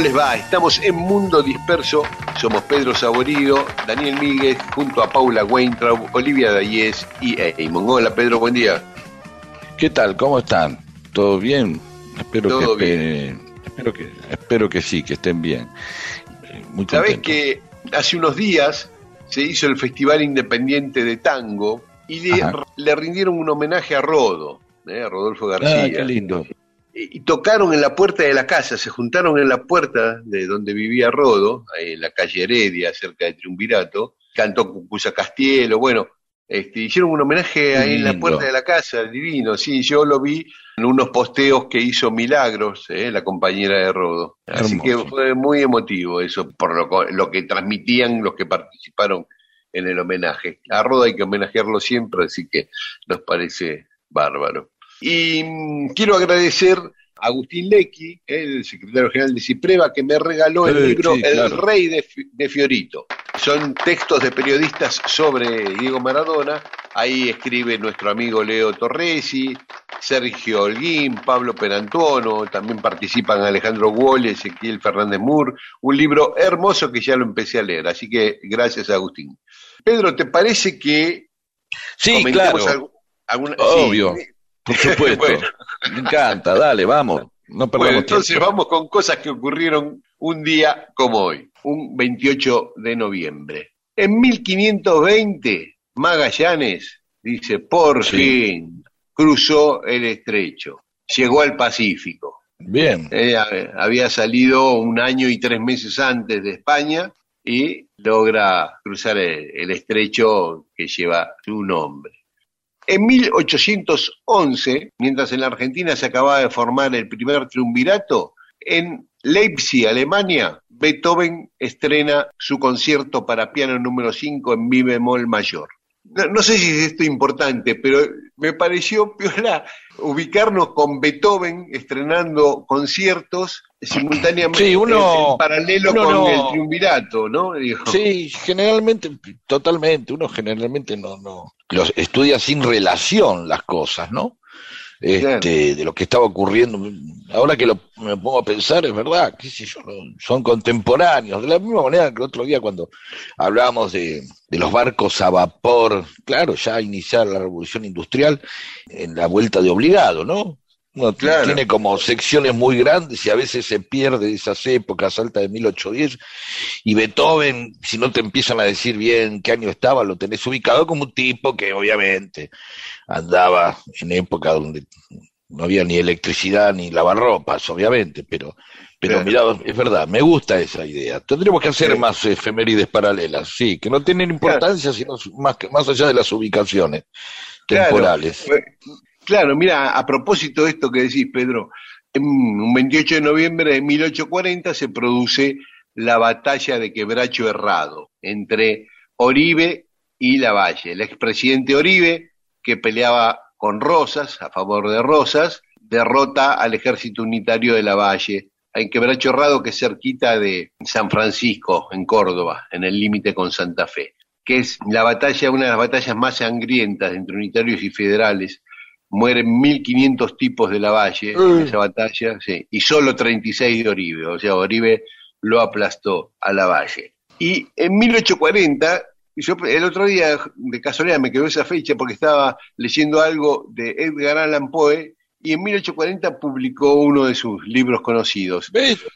Les va? Estamos en Mundo Disperso. Somos Pedro Saborido, Daniel Míguez, junto a Paula Weintraub, Olivia Dayes y Eamon. Hola, Pedro, buen día. ¿Qué tal? ¿Cómo están? ¿Todo bien? Espero Todo que bien. Espero que, espero que sí, que estén bien. Eh, Muy Sabés que hace unos días se hizo el Festival Independiente de Tango y le, rindieron un homenaje a Rodo, ¿eh? a Rodolfo García. Ah, qué lindo. Y tocaron en la puerta de la casa, se juntaron en la puerta de donde vivía Rodo, ahí en la calle Heredia, cerca de Triunvirato, cantó Cucuza Castielo, bueno, este, hicieron un homenaje ahí en la puerta de la casa, divino, sí, yo lo vi en unos posteos que hizo Milagros, eh, la compañera de Rodo. Así Hermoso. que fue muy emotivo eso, por lo, lo que transmitían los que participaron en el homenaje. A Rodo hay que homenajearlo siempre, así que nos parece bárbaro. Y mm, quiero agradecer a Agustín Lecky, el secretario general de Cipreva, que me regaló el Eh, libro sí, El. Rey de, Fi- de Fiorito. Son textos de periodistas sobre Diego Maradona. Ahí escribe nuestro amigo Leo Torresi, Sergio Holguín, Pablo Perantono, también participan Alejandro Guole, Ezequiel Fernández Mur. Un libro hermoso que ya lo empecé a leer, así que gracias Agustín. Pedro, ¿te parece que Sí, claro. algu- alguna- Obvio. sí, Por supuesto. Bueno. Me encanta, dale, vamos. No perdamos Bueno, entonces tiempo. vamos con cosas que ocurrieron un día como hoy, un 28 de noviembre. En 1520, Magallanes, dice, por Sí. fin cruzó el estrecho, llegó al Pacífico. Bien. Eh, había salido un año y tres meses antes de España y logra cruzar el, el estrecho que lleva su nombre. En 1811, mientras en la Argentina se acababa de formar el primer triunvirato, en Leipzig, Alemania, Beethoven estrena su concierto para piano número 5 en mi bemol mayor. No, no sé si es esto importante, pero me pareció piola ubicarnos con Beethoven estrenando conciertos simultáneamente Sí, uno- en paralelo uno con no- el triunvirato, ¿no? Dijo. Sí, generalmente, totalmente, uno generalmente no, no, los estudia sin relación las cosas, ¿no? Este, de lo que estaba ocurriendo. Ahora que lo, me pongo a pensar, es verdad, qué sé yo, son contemporáneos. De la misma manera que el otro día cuando hablábamos de, de los barcos a vapor, claro, ya iniciar la revolución industrial en la vuelta de obligado, ¿no? Uno Claro. tiene como secciones muy grandes y a veces se pierde esas épocas altas de 1810 y Beethoven, si no te empiezan a decir bien qué año estaba, lo tenés ubicado como un tipo que obviamente andaba en época donde no había ni electricidad ni lavarropas, obviamente, pero, pero Claro. mirá, es verdad, me gusta esa idea. Tendremos que hacer Sí. más efemérides paralelas, sí, que no tienen importancia, sino más, más allá de las ubicaciones temporales. Claro, mira, a propósito de esto que decís, Pedro, en un 28 de noviembre de 1840 se produce la batalla de Quebracho Herrado entre Oribe y Lavalle. El expresidente Oribe, que peleaba con Rosas, a favor de Rosas, derrota al ejército unitario de Lavalle en Quebracho Herrado, que es cerquita de San Francisco, en Córdoba, en el límite con Santa Fe, que es la batalla, una de las batallas más sangrientas entre unitarios y federales mueren 1500 tipos de la Valle en esa batalla, sí, y solo 36 de Oribe, o sea, Oribe lo aplastó a la Valle. Y en 1840, yo el otro día de casualidad me quedó esa fecha porque estaba leyendo algo de Edgar Allan Poe y en 1840 publicó uno de sus libros conocidos.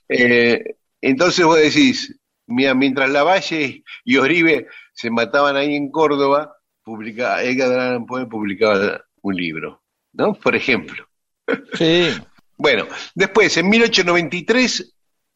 Eh, Entonces vos decís, mira, mientras Lavalle y Oribe se mataban ahí en Córdoba, publicaba, Edgar Allan Poe publicaba un libro, ¿no? Por ejemplo. Sí. Bueno, después, en 1893,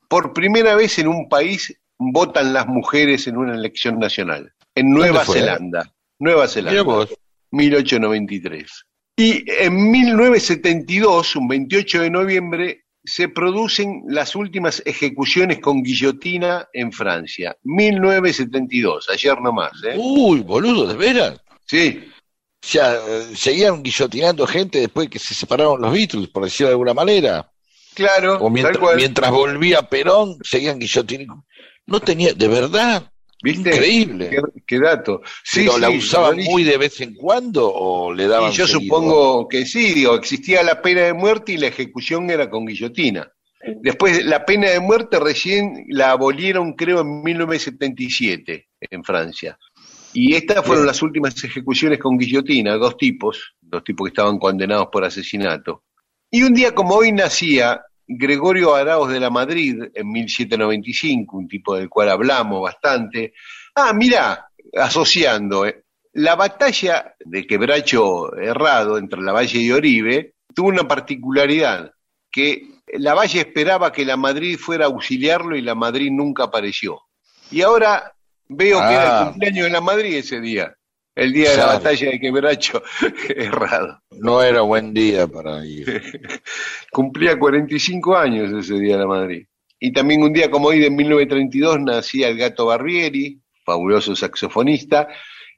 por primera vez en un país votan las mujeres en una elección nacional, en Nueva Zelanda. Nueva Zelanda. 1893. Y en 1972, un 28 de noviembre, se producen las últimas ejecuciones con guillotina en Francia. 1972, ayer nomás. ¿eh? Uy, boludo, ¿de veras? Sí. O sea, eh, seguían guillotinando gente después que se separaron los Beatles, por decirlo de alguna manera. Claro. O mientras, mientras volvía Perón, seguían guillotinando. No tenía, de verdad, ¿Viste? Increíble. Qué, dato. Sí, ¿Pero la usaban muy de vez en cuando o le daban y yo supongo que sí, digo, existía la pena de muerte y la ejecución era con guillotina. Después, la pena de muerte recién la abolieron, creo, en 1977 en Francia. Y estas fueron las últimas ejecuciones con guillotina, dos tipos, dos tipos que estaban condenados por asesinato. Y un día como hoy nacía Gregorio Araos de la Madrid en 1795, un tipo del cual hablamos bastante. Ah, mira, asociando, eh, la batalla de Quebracho Errado entre la Valle y Oribe tuvo una particularidad, que la Valle esperaba que la Madrid fuera a auxiliarlo y la Madrid nunca apareció. Y ahora veo que era el Ah. cumpleaños de la Madrid ese día, el día de la batalla de Quebracho Errado. No era buen día para ir. Cumplía 45 años ese día la Madrid. Y también un día como hoy de 1932 nacía el gato Barbieri, fabuloso saxofonista,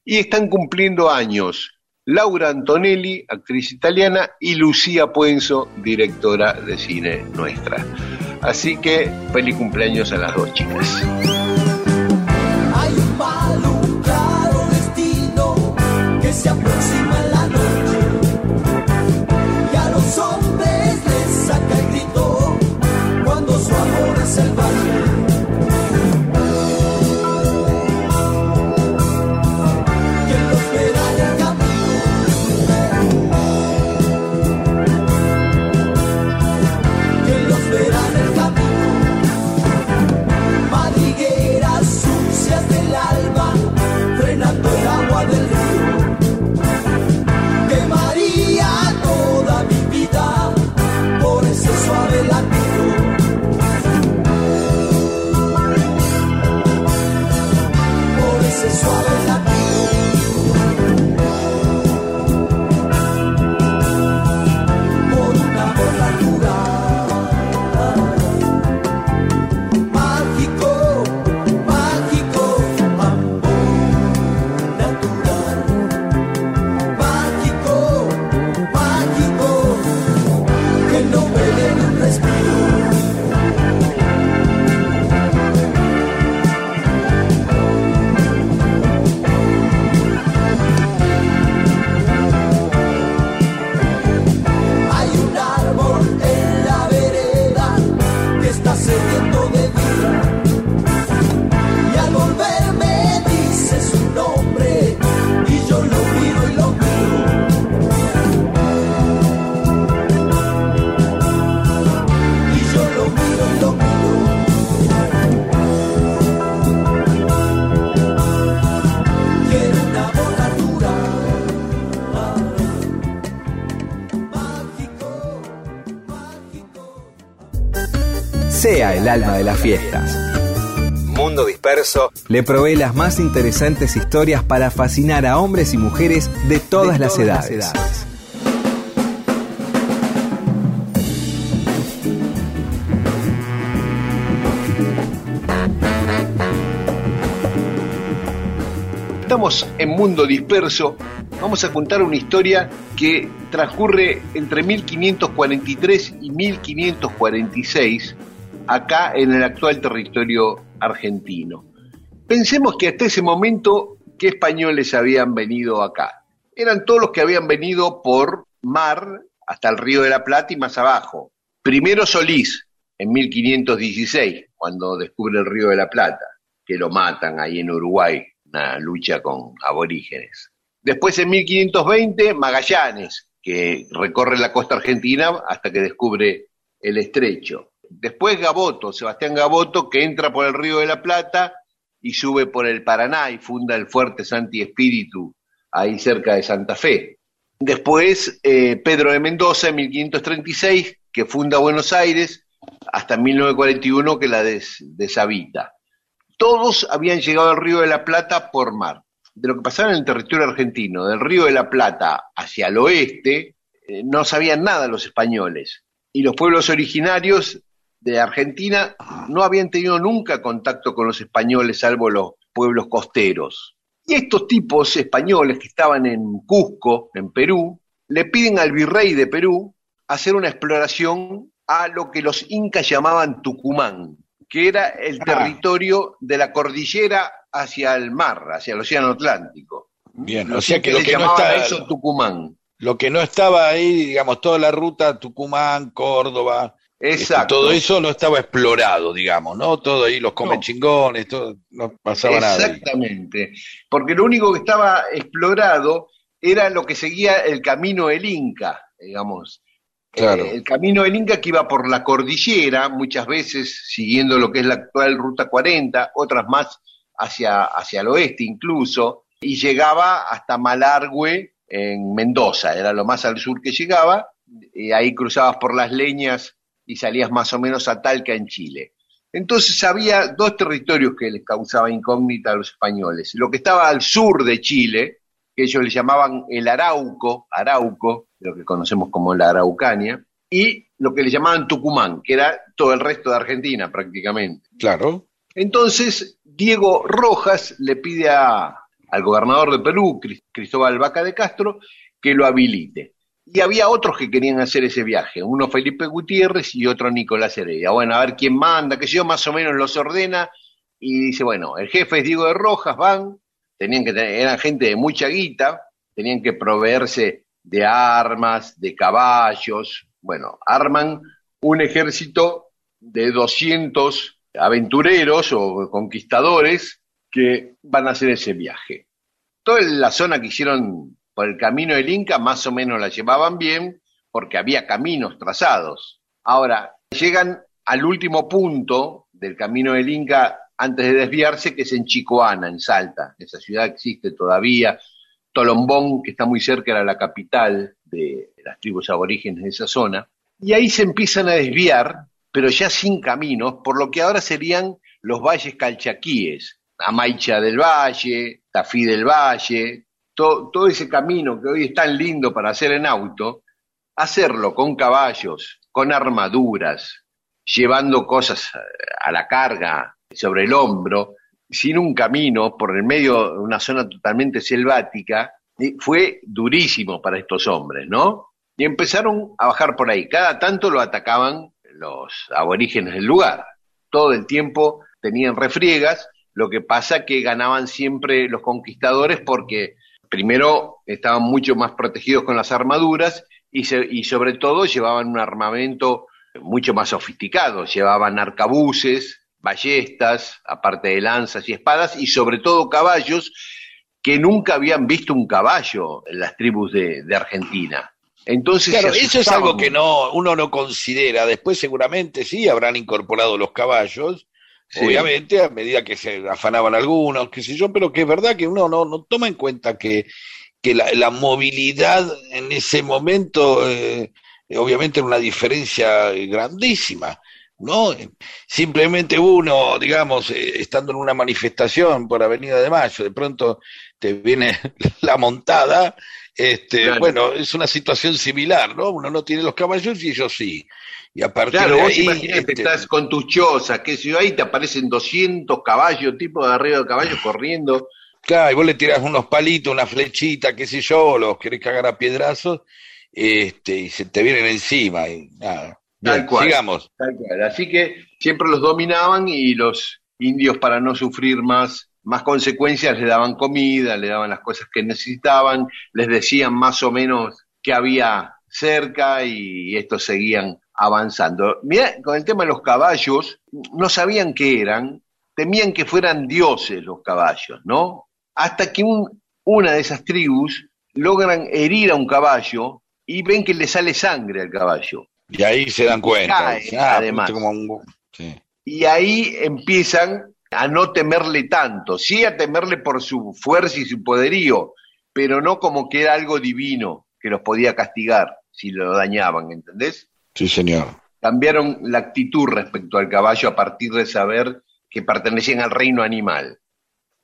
y están cumpliendo años Laura Antonelli, actriz italiana, y Lucía Puenzo, directora de cine nuestra. Así que feliz cumpleaños a las dos chicas. Se aproxima el alma de las fiestas. Mundo Disperso le provee las más interesantes historias para fascinar a hombres y mujeres de todas, las, edades. Estamos en Mundo Disperso. Vamos a contar una historia que transcurre entre 1543 y 1546 acá en el actual territorio argentino. Pensemos que hasta ese momento, ¿qué españoles habían venido acá? Eran todos los que habían venido por mar hasta el Río de la Plata y más abajo. Primero Solís, en 1516, cuando descubre el Río de la Plata, que lo matan ahí en Uruguay, una lucha con aborígenes. Después en 1520, Magallanes, que recorre la costa argentina hasta que descubre el estrecho. Después Gaboto, Sebastián Gaboto, que entra por el Río de la Plata y sube por el Paraná y funda el Fuerte Santi Espíritu, ahí cerca de Santa Fe. Después eh, Pedro de Mendoza en 1536, que funda Buenos Aires, hasta 1941 que la des- deshabita. Todos habían llegado al Río de la Plata por mar. De lo que pasaba en el territorio argentino, del Río de la Plata hacia el oeste, eh, no sabían nada los españoles. Y los pueblos originarios de Argentina no habían tenido nunca contacto con los españoles, salvo los pueblos costeros. Y estos tipos españoles que estaban en Cusco, en Perú, le piden al virrey de Perú hacer una exploración a lo que los incas llamaban Tucumán, que era el Ah. territorio de la cordillera hacia el mar, hacia el océano Atlántico. Bien, o sea que lo que no llamaban a está, eso Tucumán. lo que no estaba ahí, digamos, toda la ruta Tucumán, Córdoba, Exacto. todo eso no estaba explorado, digamos, ¿no? Todo ahí, los come No. chingones, todo, no pasaba nada. Exactamente. Porque lo único que estaba explorado era lo que seguía el camino del Inca, digamos. Claro. Eh, el camino del Inca que iba por la cordillera, muchas veces siguiendo lo que es la actual Ruta 40, otras más hacia, hacia el oeste incluso, y llegaba hasta Malargüe en Mendoza, era lo más al sur que llegaba, y ahí cruzabas por las leñas y salías más o menos a Talca en Chile. Entonces había dos territorios que les causaba incógnita a los españoles. Lo que estaba al sur de Chile, que ellos le llamaban el Arauco, Arauco, lo que conocemos como la Araucania, y lo que le llamaban Tucumán, que era todo el resto de Argentina prácticamente. Claro. Entonces, Diego Rojas le pide a- al gobernador de Perú, Cris- Cristóbal Vaca de Castro, que lo habilite. Y había otros que querían hacer ese viaje, uno Felipe Gutiérrez y otro Nicolás Heredia. Bueno, a ver quién manda, que yo más o menos los ordena, y dice, bueno, el jefe es Diego de Rojas, van, tenían que tener, eran gente de mucha guita, tenían que proveerse de armas, de caballos, bueno, arman un ejército de 200 aventureros o conquistadores que van a hacer ese viaje. Toda la zona que hicieron por el camino del Inca más o menos la llevaban bien porque había caminos trazados. Ahora, llegan al último punto del camino del Inca antes de desviarse, que es en Chicoana, en Salta. Esa ciudad existe todavía. Tolombón, que está muy cerca, era la capital de las tribus aborígenes de esa zona. Y ahí se empiezan a desviar, pero ya sin caminos, por lo que ahora serían los valles calchaquíes. Amaicha del Valle, Tafí del Valle, to- todo ese camino que hoy es tan lindo para hacer en auto, hacerlo con caballos, con armaduras, llevando cosas a la carga, sobre el hombro, sin un camino, por el medio de una zona totalmente selvática, fue durísimo para estos hombres, ¿no? Y empezaron a bajar por ahí. Cada tanto lo atacaban los aborígenes del lugar. Todo el tiempo tenían refriegas, lo que pasa que ganaban siempre los conquistadores porque primero estaban mucho más protegidos con las armaduras y, se- y sobre todo llevaban un armamento mucho más sofisticado, llevaban arcabuces, ballestas, aparte de lanzas y espadas, y sobre todo caballos que nunca habían visto un caballo en las tribus de, de Argentina. Entonces, Claro, eso es algo que no, uno no considera. Después seguramente sí habrán incorporado los caballos, Sí. obviamente, a medida que se afanaban algunos, qué sé yo, pero que es verdad que uno no, no toma en cuenta que, que la, la movilidad en ese momento, eh, obviamente, era una diferencia grandísima. ¿no? Simplemente uno, digamos, eh, estando en una manifestación por Avenida de Mayo, de pronto te viene la montada, este, Claro. bueno, es una situación similar, ¿no? Uno no tiene los caballos y ellos sí. Y a partir Claro, de vos ahí, imaginate, este, estás con tus chozas, que si ahí te aparecen 200 caballos, tipo de arriba de caballos corriendo. claro, y vos le tirás unos palitos, una flechita, qué sé yo, los querés cagar a piedrazos, este, y se te vienen encima y nada. Tal Bien, cual. sigamos. Tal cual. Así que siempre los dominaban y los indios, para no sufrir más, más consecuencias, le daban comida, le daban las cosas que necesitaban, les decían más o menos qué había cerca y estos seguían avanzando. Mirá, con el tema de los caballos, no sabían qué eran, temían que fueran dioses los caballos, ¿no? Hasta que un- una de esas tribus logran herir a un caballo y ven que le sale sangre al caballo. Y ahí se dan cuenta. cae, ah, además. como un- sí. Y ahí empiezan a no temerle tanto, sí a temerle por su fuerza y su poderío, pero no como que era algo divino que los podía castigar si lo dañaban, ¿entendés? Sí, señor. Cambiaron la actitud respecto al caballo a partir de saber que pertenecían al reino animal.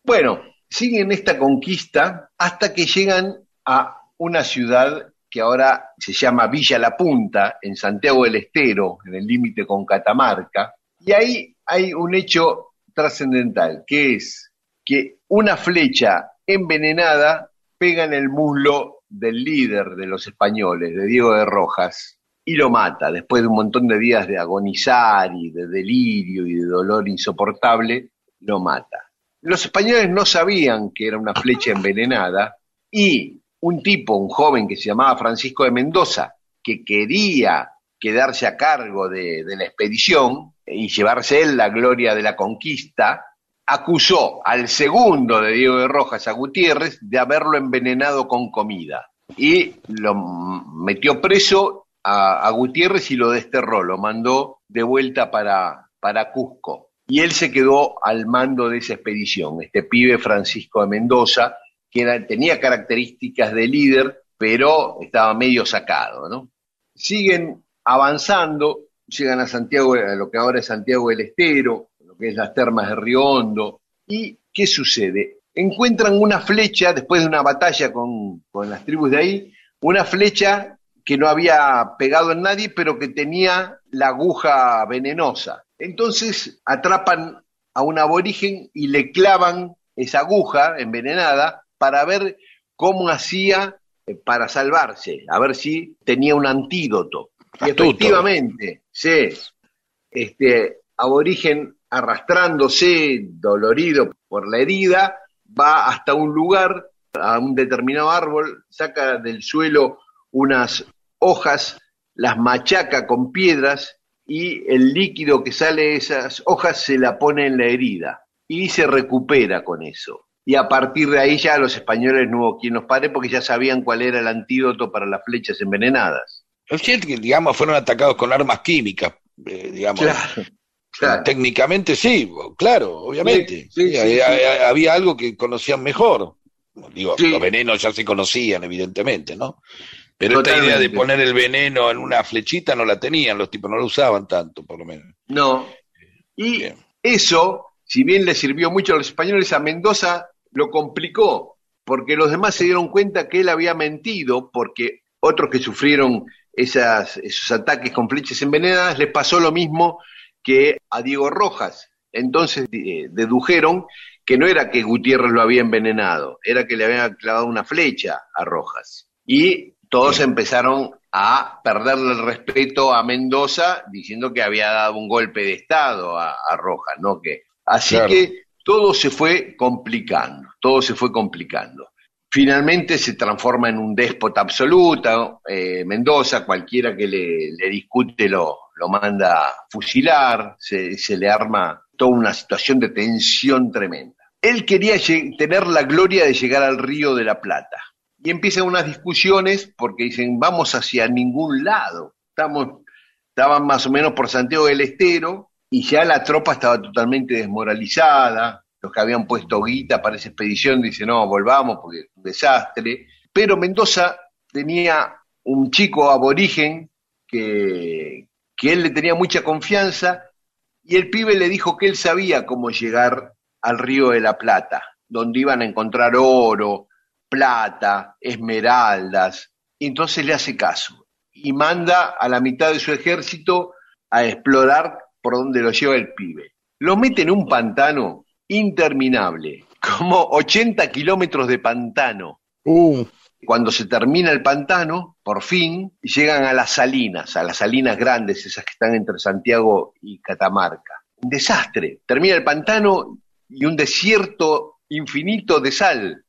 Bueno, siguen esta conquista hasta que llegan a una ciudad que ahora se llama Villa La Punta, en Santiago del Estero, en el límite con Catamarca, y ahí hay un hecho trascendental, que es que una flecha envenenada pega en el muslo del líder de los españoles, de Diego de Rojas, y lo mata, después de un montón de días de agonizar y de delirio y de dolor insoportable, lo mata. Los españoles no sabían que era una flecha envenenada y un tipo, un joven que se llamaba Francisco de Mendoza, que quería quedarse a cargo de, la expedición y llevarse él la gloria de la conquista, acusó al segundo de Diego de Rojas, a Gutiérrez, de haberlo envenenado con comida. Y lo metió preso a, Gutiérrez y lo desterró, lo mandó de vuelta para, para Cusco. Y él se quedó al mando de esa expedición, este pibe Francisco de Mendoza, que tenía características de líder, pero estaba medio sacado, ¿no? Siguen avanzando, llegan a Santiago, a lo que ahora es Santiago del Estero, lo que es las termas de Río Hondo. ¿Y qué sucede? Encuentran una flecha, después de una batalla con, con las tribus de ahí, una flecha que no había pegado en nadie, pero que tenía la aguja venenosa. Entonces atrapan a un aborigen y le clavan esa aguja envenenada para ver cómo hacía eh, para salvarse, a ver si tenía un antídoto. Y efectivamente, sí, este aborigen arrastrándose, dolorido por la herida, va hasta un lugar, a un determinado árbol, saca del suelo unas hojas, las machaca con piedras y el líquido que sale de esas hojas se la pone en la herida y se recupera con eso. Y a partir de ahí ya los españoles no hubo quien los pare porque ya sabían cuál era el antídoto para las flechas envenenadas. Es cierto que, digamos, fueron atacados con armas químicas, eh, digamos. claro. Técnicamente sí, claro, obviamente. Sí, sí, Sí, sí, había, había- algo que conocían mejor. Digo, los venenos ya se conocían, evidentemente, ¿no? Pero esta idea de poner el veneno en una flechita no la tenían, los tipos no lo usaban tanto, por lo menos. No. Y Bien. eso, si bien le sirvió mucho a los españoles, a Mendoza lo complicó, porque los demás se dieron cuenta que él había mentido, porque otros que sufrieron esas, esos ataques con flechas envenenadas les pasó lo mismo que a Diego Rojas. Entonces eh, dedujeron que no era que Gutiérrez lo había envenenado, era que le había clavado una flecha a Rojas. Y todos empezaron a perderle el respeto a Mendoza diciendo que había dado un golpe de Estado a, a Rojas, ¿no? Que, así Claro. que todo se fue complicando, todo se fue complicando. Finalmente se transforma en un déspota absoluto, eh, Mendoza, cualquiera que le, le discute lo, lo manda a fusilar, se, se le arma toda una situación de tensión tremenda. Él quería tener la gloria de llegar al río de la Plata. Y empiezan unas discusiones porque dicen, vamos hacia ningún lado. Estamos, estaban más o menos por Santiago del Estero y ya la tropa estaba totalmente desmoralizada. Los que habían puesto guita para esa expedición dicen, no, volvamos porque es un desastre. Pero Mendoza tenía un chico aborigen que, que él le tenía mucha confianza y el pibe le dijo que él sabía cómo llegar al río de la Plata, donde iban a encontrar oro, plata, esmeraldas. Y entonces le hace caso y manda a la mitad de su ejército a explorar por donde lo lleva el pibe. Lo mete en un pantano interminable, como 80 kilómetros de pantano. Cuando se termina el pantano, por fin, llegan a las salinas, a las salinas grandes, esas que están entre Santiago y Catamarca. Un desastre. Termina el pantano y un desierto infinito de sal.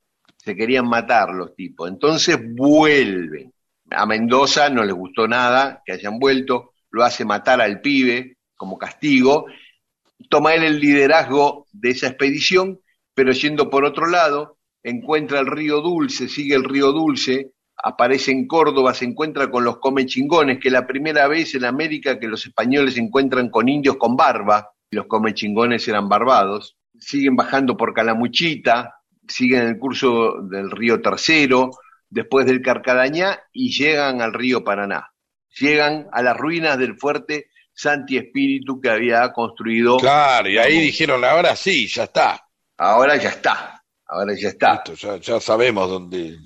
Se querían matar los tipos. Entonces vuelven. A Mendoza no les gustó nada que hayan vuelto, lo hace matar al pibe como castigo. Toma él el liderazgo de esa expedición, pero yendo por otro lado, encuentra el río Dulce, sigue el río Dulce aparece en Córdoba, se encuentra con los comechingones, que es la primera vez en América que los españoles se encuentran con indios con barba, los comechingones eran barbados. Siguen bajando por Calamuchita, siguen el curso del río Tercero, después del Carcarañá y llegan al río Paraná. Llegan a las ruinas del fuerte Santi Espíritu que había construido. Claro, y ahí dijeron, ahora sí, ya está. Ahora ya está, ahora ya está. Listo, ya, ya sabemos dónde.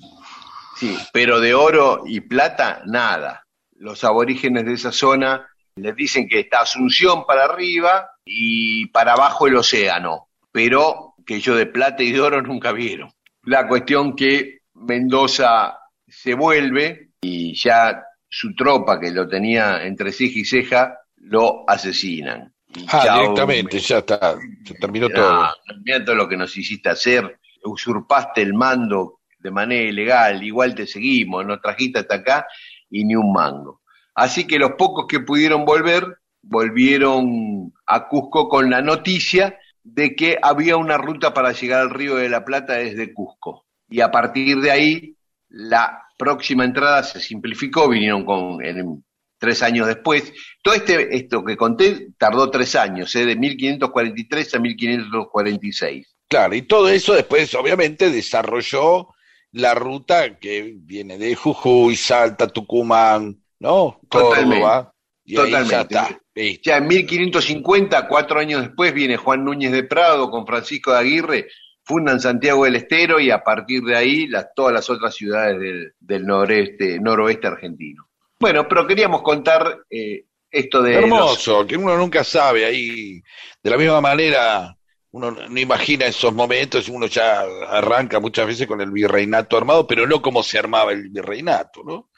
Sí, pero de oro y plata, nada. Los aborígenes de esa zona les dicen que está Asunción para arriba y para abajo el océano, pero que ellos de plata y de oro nunca vieron. La cuestión que Mendoza se vuelve y ya su tropa que lo tenía entre ceja y ceja lo asesinan. Y Ah, chao, directamente, ya está, se terminó todo. Ah, mira todo lo que nos hiciste hacer, usurpaste el mando de manera ilegal, igual te seguimos, nos trajiste hasta acá y ni un mango. Así que los pocos que pudieron volver, volvieron a Cusco con la noticia de que había una ruta para llegar al río de la Plata desde Cusco. Y a partir de ahí, la próxima entrada se simplificó, vinieron con, en- tres años después. Todo este, esto que conté tardó tres años, ¿eh? de 1543 a 1546. Claro, y todo eso después, obviamente, desarrolló la ruta que viene de Jujuy, Salta, Tucumán, ¿no? Totalmente, Córdoba, y ahí ya totalmente. está. listo. Ya en 1550, cuatro años después, viene Juan Núñez de Prado con Francisco de Aguirre, fundan Santiago del Estero y a partir de ahí las, todas las otras ciudades del, del noreste, noroeste argentino. Bueno, pero queríamos contar eh, esto de... los- Hermoso, que uno nunca sabe ahí. De la misma manera, uno no imagina esos momentos, uno ya arranca muchas veces con el virreinato armado, pero no como se armaba el virreinato, ¿no?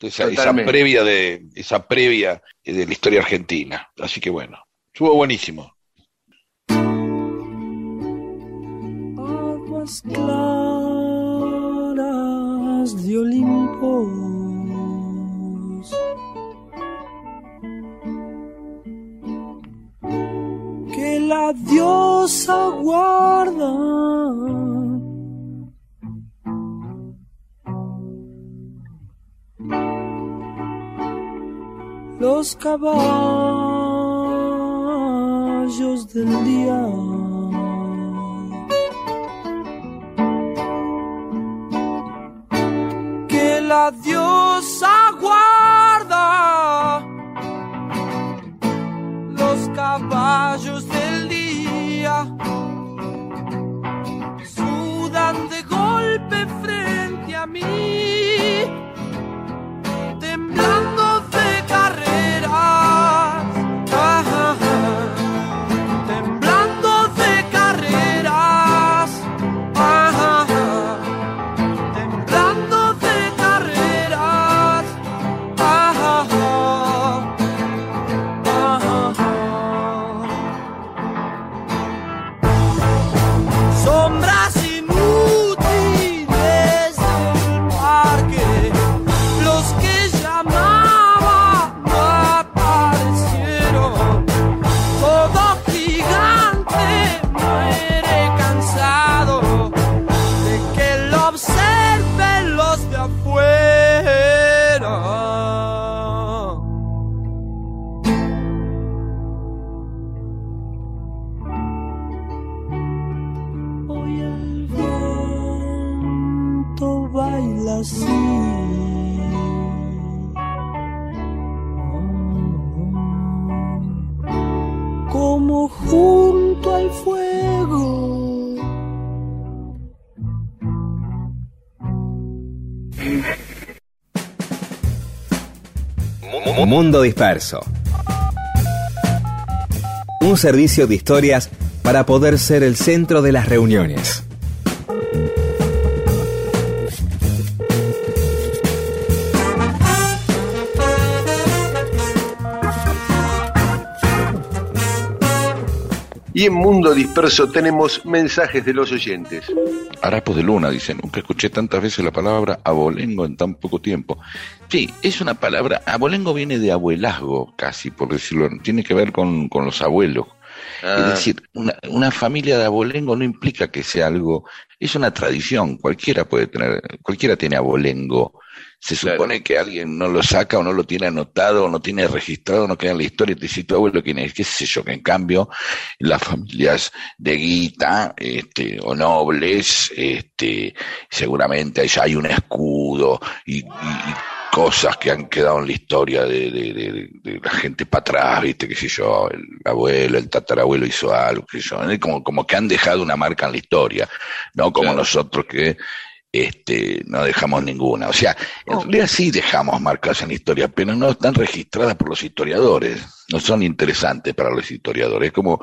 Entonces, esa Totalmente. previa de esa previa de la historia argentina. Así que bueno, estuvo buenísimo. aguas claras de Olimpo. Que la diosa guarda. Los caballos del día. que la diosa guarda los caballos del día sudan de golpe frente a mí Como junto al fuego. Mu- Mundo Disperso. Un servicio de historias para poder ser el centro de las reuniones. Y en Mundo Disperso tenemos mensajes de los oyentes. Harapos de Luna, dice, nunca escuché tantas veces la palabra abolengo en tan poco tiempo. Sí, es una palabra, abolengo viene de abuelazgo, casi, por decirlo, tiene que ver con, con los abuelos, Ah. Es decir, una, una familia de abolengo no implica que sea algo, es una tradición, cualquiera puede tener, cualquiera tiene abolengo. Se Claro. supone que alguien no lo saca o no lo tiene anotado o no tiene registrado, no queda en la historia, te dice tu abuelo quién es, qué sé yo, que en cambio las familias de guita este, o nobles, este, seguramente allá hay un escudo y, y- y cosas que han quedado en la historia de, de- de- de la gente para atrás, viste, qué sé yo, el abuelo, el tatarabuelo hizo algo, qué sé yo, como, como que han dejado una marca en la historia, no como Claro. nosotros que este, no dejamos ninguna. O sea, en realidad sí dejamos marcas en la historia, pero no están registradas por los historiadores, no son interesantes para los historiadores. Es como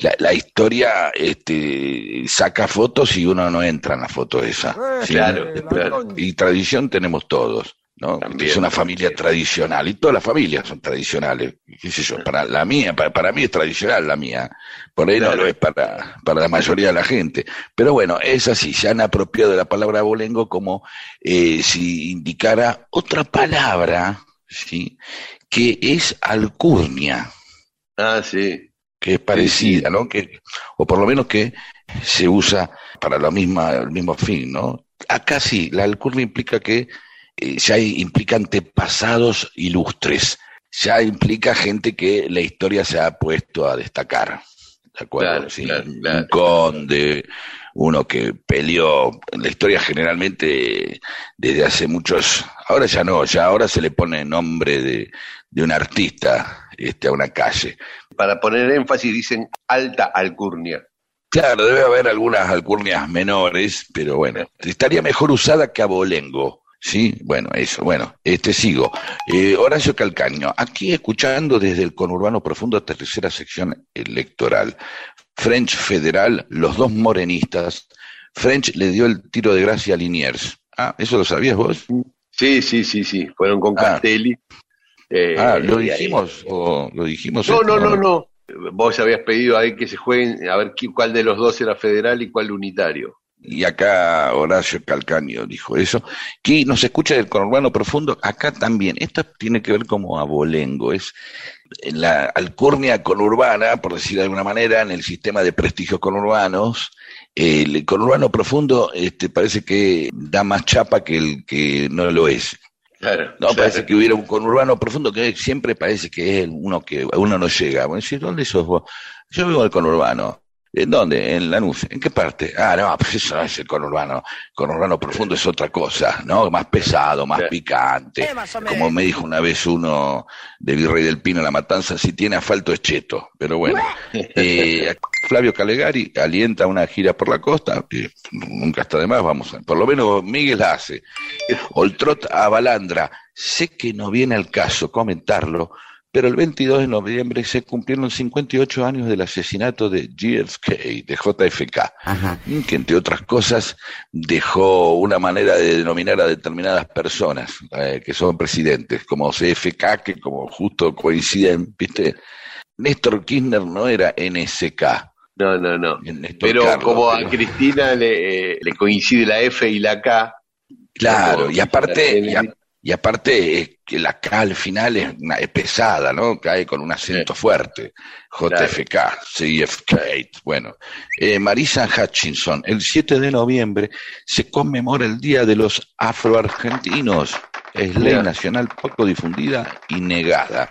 la, la historia este, saca fotos y uno no entra en la foto esa. Claro, Este, claro. Y tradición tenemos todos. ¿No? También, es una familia también. tradicional y todas las familias son tradicionales. ¿Qué sé yo? Para la mía, para, para mí es tradicional la mía. Por ahí no lo es para, para la mayoría de la gente. Pero bueno, es así. Se han apropiado de la palabra abolengo como eh, si indicara otra palabra, ¿sí? Que es alcurnia Ah, sí. que es parecida, ¿no? Que, o por lo menos que se usa para la misma, el mismo fin, ¿no? Acá sí, la alcurnia implica que eh, ya implica antepasados ilustres, ya implica gente que la historia se ha puesto a destacar, ¿de acuerdo? Claro, Sí, claro, un conde, uno que peleó, en la historia generalmente desde hace muchos, ahora ya no, ya ahora se le pone nombre de, de un artista este, a una calle. Para poner énfasis dicen alta alcurnia. Claro, debe haber algunas alcurnias menores, pero bueno, estaría mejor usada que abolengo. Sí, bueno, eso, bueno, este sigo. Eh, Horacio Calcaño, aquí escuchando desde el conurbano profundo, tercera sección electoral. French Federal, los dos morenistas. French le dio el tiro de gracia a Liniers. Ah, ¿eso lo sabías vos? Sí, sí, sí, sí. Fueron con Ah. Castelli. Eh, Ah, ¿lo dijimos? ¿O lo dijimos? No, esto, no, no, no. Vos habías pedido ahí que se jueguen a ver cuál de los dos era federal y cuál unitario. Y acá Horacio Calcaño dijo eso, que nos escucha del conurbano profundo, acá también, esto tiene que ver como abolengo, es la alcurnia conurbana, por decir de alguna manera, en el sistema de prestigios conurbanos, el conurbano profundo este, parece que da más chapa que el que no lo es. Claro. No, parece que hubiera un conurbano profundo que siempre parece que es uno que uno no llega. Bueno, decir, ¿dónde sos vos? Yo vivo en el conurbano. ¿En dónde? En Lanús. ¿En qué parte? Ah, no, pues eso no es el conurbano. Conurbano profundo es otra cosa, ¿no? Más pesado, más picante. Como me dijo una vez uno de Virrey del Pino, La Matanza, si tiene asfalto es cheto. Pero bueno, eh, Flavio Calegari alienta una gira por la costa, y nunca está de más, vamos, a- por lo menos Miguel la hace. Oltrot a Balandra, sé que no viene al caso comentarlo, pero el 22 de noviembre se cumplieron 58 años del asesinato de GFK, de JFK, que entre otras cosas dejó una manera de denominar a determinadas personas eh, que son presidentes, como CFK, que como justo coinciden, ¿viste? Néstor Kirchner no era NSK. No, no, no. Néstor Pero Carlos, como a Cristina le, eh, le coincide la F y la K. Claro, y aparte, la y, a- y aparte eh, que la K al final es, una- es pesada, ¿no? Cae con un acento fuerte. JFK, CFK, bueno. Eh, Marisa Hutchinson, el 7 de noviembre se conmemora el Día de los Afroargentinos. Es ley Mira. nacional poco difundida y negada.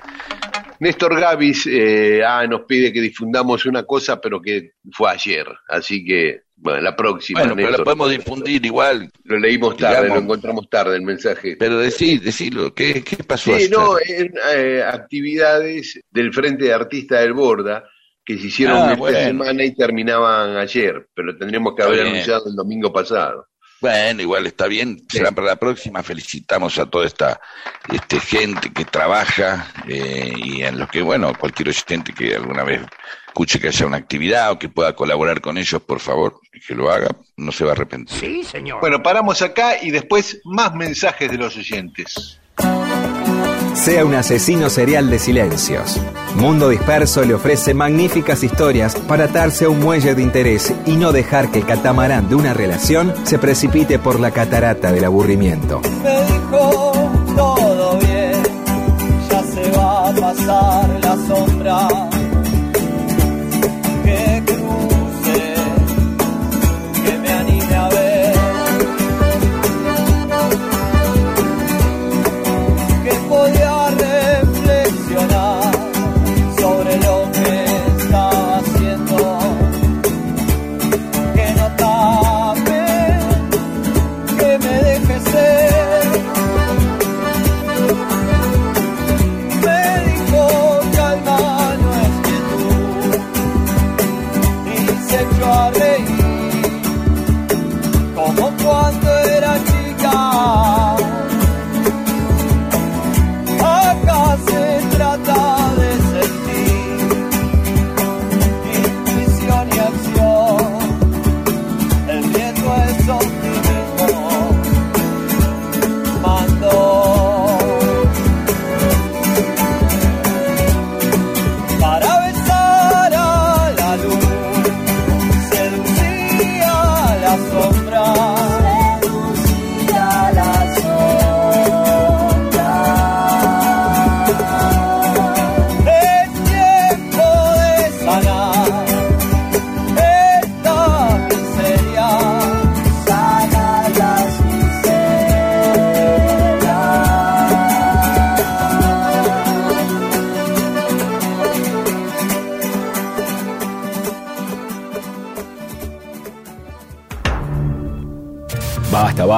Néstor Gavis eh, ah, nos pide que difundamos una cosa, pero que fue ayer. Así que, bueno, la próxima. Bueno, pero la podemos difundir igual, Lo leímos tarde, digamos. lo encontramos tarde el mensaje. pero decí, decilo, ¿qué, qué pasó Sí, no, en, eh, actividades del Frente de Artistas del Borda que se hicieron Ah, esta bueno. semana y terminaban ayer, pero tendríamos que haber bien. anunciado el domingo pasado. Bueno, igual está bien, será para la próxima. Felicitamos a toda esta este, gente que trabaja eh, y en los que, bueno, cualquier oyente que alguna vez escuche que haya una actividad o que pueda colaborar con ellos, por favor, que lo haga, no se va a arrepentir. Bueno, paramos acá y después más mensajes de los oyentes. Sea un asesino serial de silencios. Mundo Disperso le ofrece magníficas historias para atarse a un muelle de interés y no dejar que el catamarán de una relación se precipite por la catarata del aburrimiento. Me dijo todo bien, ya se va a pasar la sombra.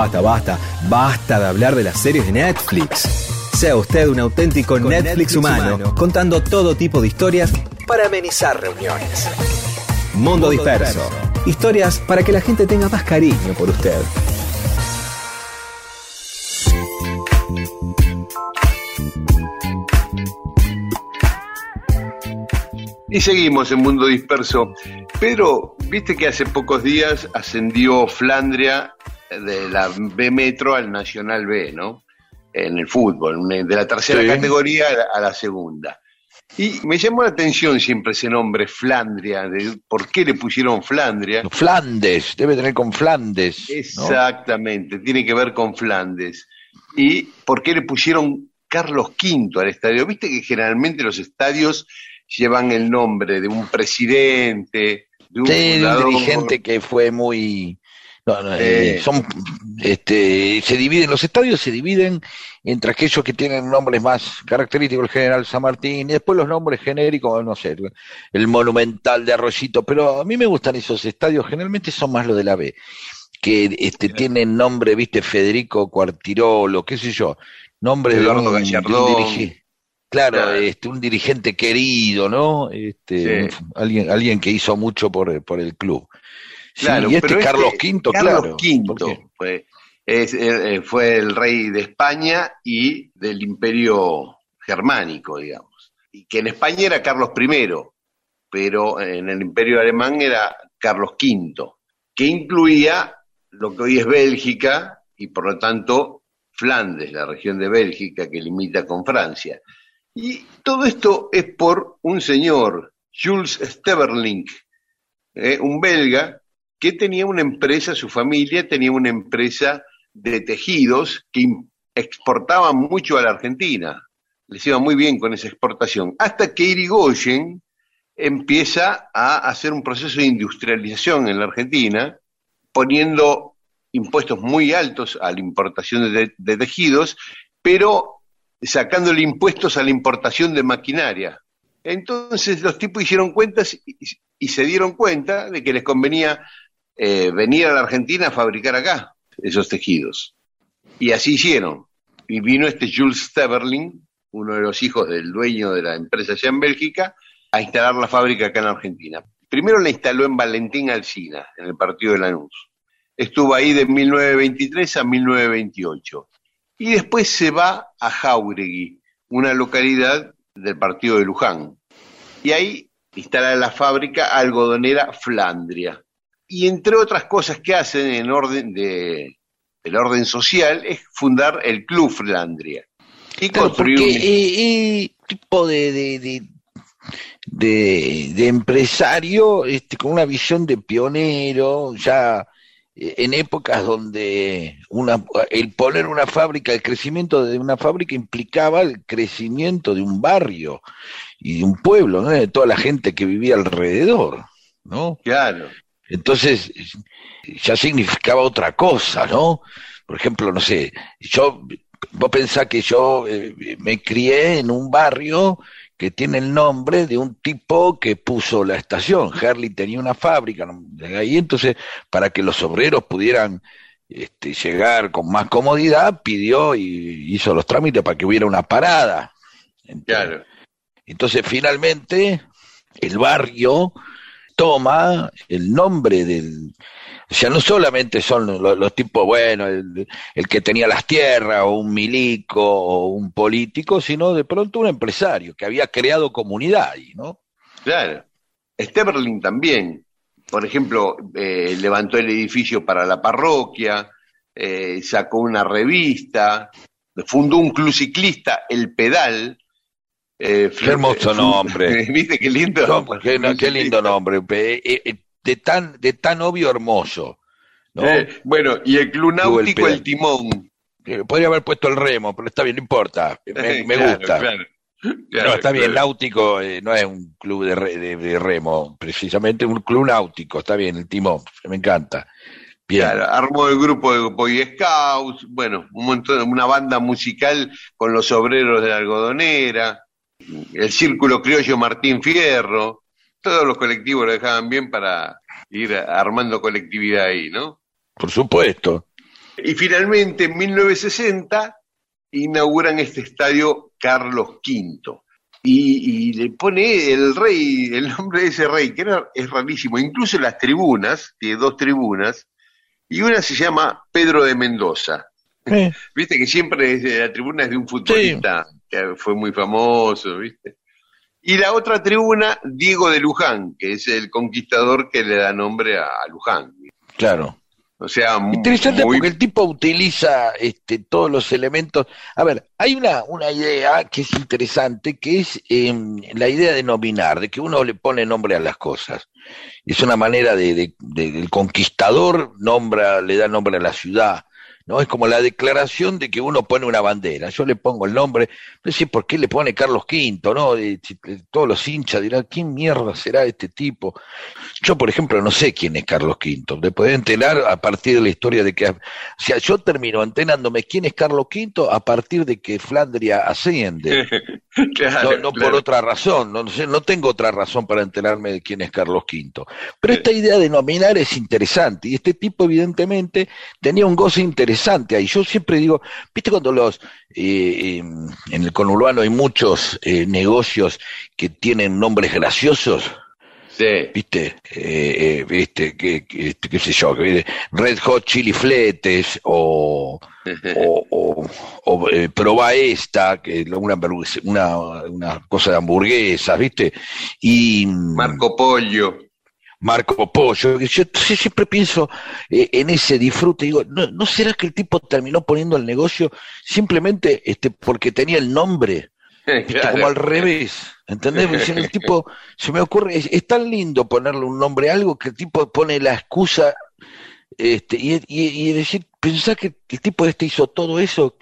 Basta, basta, basta. De hablar de las series de Netflix. Sea usted un auténtico Netflix, humano, contando todo tipo de historias para amenizar reuniones. Mundo, disperso. Historias para que la gente tenga más cariño por usted. Y seguimos en Mundo Disperso. Pero, viste que hace pocos días ascendió Flandria de la B Metro al Nacional B, ¿no? En el fútbol, de la tercera Sí. categoría a la, a la segunda. Y me llamó la atención siempre ese nombre, Flandria, de por qué le pusieron Flandria. Flandes, debe tener con Flandes. ¿no? Exactamente, tiene que ver con Flandes. ¿Y por qué le pusieron Carlos V al estadio? Viste que generalmente los estadios llevan el nombre de un presidente, de un Sí, dirigente que fue muy. No, no, Eh. eh, son, este, se dividen, los estadios se dividen entre aquellos que tienen nombres más característicos, el General San Martín, y después los nombres genéricos, no sé, el, el Monumental de Arroyito, pero a mí me gustan esos estadios, generalmente son más los de la B, que este, tienen nombre, viste, Federico Cuartirolo, qué sé yo, nombres de Eduardo un, de un Gallardón. dirigi- Claro, Claro. este, un dirigente querido, ¿no? Este, Sí. un- alguien, alguien que hizo mucho por, por el club. Sí, Claro, y este pero Carlos este- V, Carlos claro. ¿por V qué? fue, es, eh, fue el rey de España y del imperio germánico, digamos. Y que en España era Carlos I, pero en el imperio alemán era Carlos V, que incluía lo que hoy es Bélgica y por lo tanto Flandes, la región de Bélgica que limita con Francia. Y todo esto es por un señor, Jules Steverling, eh, un belga que tenía una empresa, su familia tenía una empresa de tejidos que exportaban mucho a la Argentina. Les iba muy bien con esa exportación. Hasta que Irigoyen empieza a hacer un proceso de industrialización en la Argentina, poniendo impuestos muy altos a la importación de, tejidos, pero sacándole impuestos a la importación de maquinaria. Entonces los tipos hicieron cuentas y se dieron cuenta de que les convenía eh, venir a la Argentina a fabricar acá esos tejidos. Y así hicieron. Y vino este Jules Steverling, uno de los hijos del dueño de la empresa allá en Bélgica, a instalar la fábrica acá en Argentina. Primero la instaló en Valentín Alsina, en el partido de Lanús. Estuvo ahí de 1923 a 1928. Y después se va a Jauregui, una localidad del partido de Luján. Y ahí instala la fábrica algodonera Flandria. Y entre otras cosas que hacen en orden de, del orden social es fundar el Club Flandria. Y Claro, construir porque un- eh, eh, tipo de, de, de, de- de empresario este, con una visión de pionero, ya eh, en épocas donde una, el poner una fábrica, el crecimiento de una fábrica implicaba el crecimiento de un barrio y de un pueblo, ¿no? de toda la gente que vivía alrededor, ¿no? Claro. Entonces, ya significaba otra cosa, ¿no? Por ejemplo, no sé, yo, vos pensás que yo eh, me crié en un barrio que tiene el nombre de un tipo que puso la estación. Herley tenía una fábrica ¿no? de ahí, entonces, para que los obreros pudieran este, llegar con más comodidad, pidió y hizo los trámites para que hubiera una parada. Claro. Entonces, finalmente, el barrio toma el nombre del... O sea, no solamente son los, tipos, bueno, el, que tenía las tierras, o un milico, o un político, sino de pronto un empresario que había creado comunidad ahí, ¿no? Claro. Steverling también. Por ejemplo, eh, levantó el edificio para la parroquia, eh, sacó una revista, fundó un club ciclista, El Pedal. Eh, qué hermoso nombre. ¿Viste qué lindo? No, qué, no, qué, lindo nombre. Eh, de tan, de tan obvio hermoso. ¿no? Eh, bueno, y el club náutico, el, el, timón. Podría haber puesto el remo, pero está bien, no importa. Me, me claro, gusta. Claro, claro, no, está bien, náutico eh, no es un club de, re, de, de, remo, precisamente un club náutico, está bien, el timón, me encanta. Bien. Armó el grupo de Boy Scouts, bueno, un montón, una banda musical con los obreros de la algodonera, el Círculo Criollo Martín Fierro, todos los colectivos lo dejaban bien para ir armando colectividad ahí, ¿no? Por supuesto. Y finalmente, en 1960, inauguran este estadio Carlos V. Y, y le pone el rey, el nombre de ese rey, que era, es rarísimo. Incluso las tribunas, tiene dos tribunas, y una se llama Pedro de Mendoza. Eh, Viste que siempre es de- la tribuna es de un futbolista que fue muy famoso, ¿viste? Y la otra tribuna, Diego de Luján, que es el conquistador que le da nombre a, Luján. claro. O sea, Interesante muy- porque el tipo utiliza este, todos los elementos. A ver, hay una, una idea que es interesante, que es em, la idea de nominar, de que uno le pone nombre a las cosas. Es una manera de, de- de- del conquistador nombra, le da nombre a la ciudad. ¿No? Es como la declaración de que uno pone una bandera. Yo le pongo el nombre, no sé por qué le pone Carlos V, ¿no? Eh, eh, todos los hinchas dirán, ¿quién mierda será este tipo? Yo, por ejemplo, no sé quién es Carlos V. Le podés enterar a partir de la historia de que. O sea, yo termino enterándome quién es Carlos V a partir de que Flandria asciende. Claro, No, no por otra razón, no, no tengo otra razón para enterarme de quién es Carlos V. Pero esta idea de nominar es interesante y este tipo evidentemente tenía un goce interesante ahí. Yo siempre digo, viste cuando los eh, eh, en el conurbano hay muchos eh, negocios que tienen nombres graciosos, Sí. viste, eh, eh, que, que- este, qué sé yo, Red Hot Chili Fletes o o, o, o, eh, probá esta, que una, una, una cosa de hamburguesas, ¿viste? Y mm, Marco Pollo. Marco Pollo, yo, yo siempre pienso eh, en ese disfrute, digo, ¿no, ¿no será que el tipo terminó poniendo el negocio simplemente este, porque tenía el nombre? ¿Viste? Claro. Como al revés, ¿entendés? Porque si el tipo, se me ocurre, es, es tan lindo ponerle un nombre a algo que el tipo pone la excusa este, y, y, y decir, pensá que el tipo este hizo todo eso,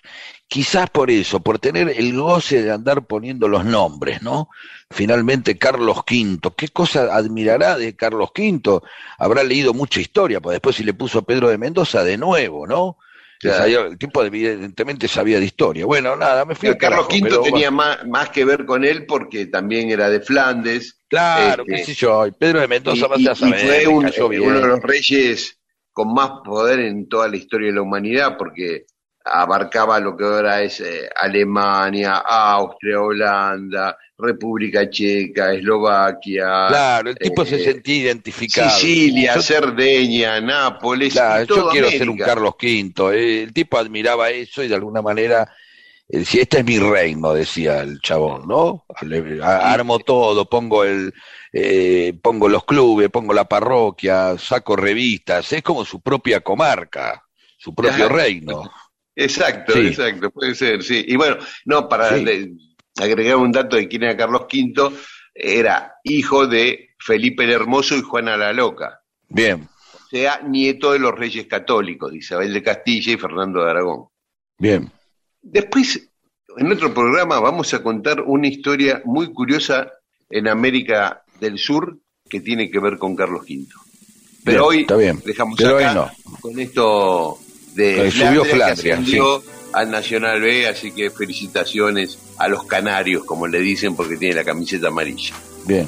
quizás por eso, por tener el goce de andar poniendo los nombres, ¿no? Finalmente Carlos V, ¿qué cosa admirará de Carlos V? Habrá leído mucha historia, pues después si le puso Pedro de Mendoza de nuevo, ¿no? El tipo evidentemente sabía de historia. Bueno, nada, me fui al Carlos V pero tenía más, más que ver con él porque también era de Flandes. Claro, Este, qué sé yo, y Pedro de Y, Mendoza y- vaya a y saber, fue un- bien. uno de los reyes con más poder en toda la historia de la humanidad porque abarcaba lo que ahora es eh, Alemania, Austria, Holanda, República Checa, Eslovaquia, Claro, el tipo se eh, sentía identificado. Sicilia, Yo- Cerdeña, Nápoles, Claro, y yo quiero América. ser un Carlos V. eh, El tipo admiraba eso y de alguna manera eh, decía, este es mi reino, decía el chabón, ¿no? Armo todo, pongo el, eh, pongo los clubes, pongo la parroquia, saco revistas, es como su propia comarca, su propio reino. Exacto, Sí. exacto, puede ser, sí. Y bueno, no, para Sí. Agregar un dato de quién era Carlos V, era hijo de Felipe el Hermoso y Juana la Loca. Bien, O sea, nieto de los reyes católicos, de Isabel de Castilla y Fernando de Aragón. bien. Después, en otro programa, vamos a contar una historia muy curiosa en América del Sur que tiene que ver con Carlos V. Pero Bien, hoy está bien. dejamos Pero acá hoy no. con esto de el subió que Flandria, ascendió al Nacional B, así que felicitaciones a los canarios, como le dicen, porque tiene la camiseta amarilla. Bien.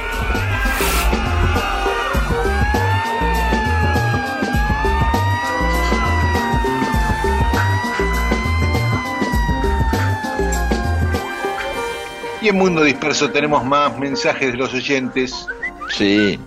Y en Mundo Disperso tenemos más mensajes de los oyentes. Sí.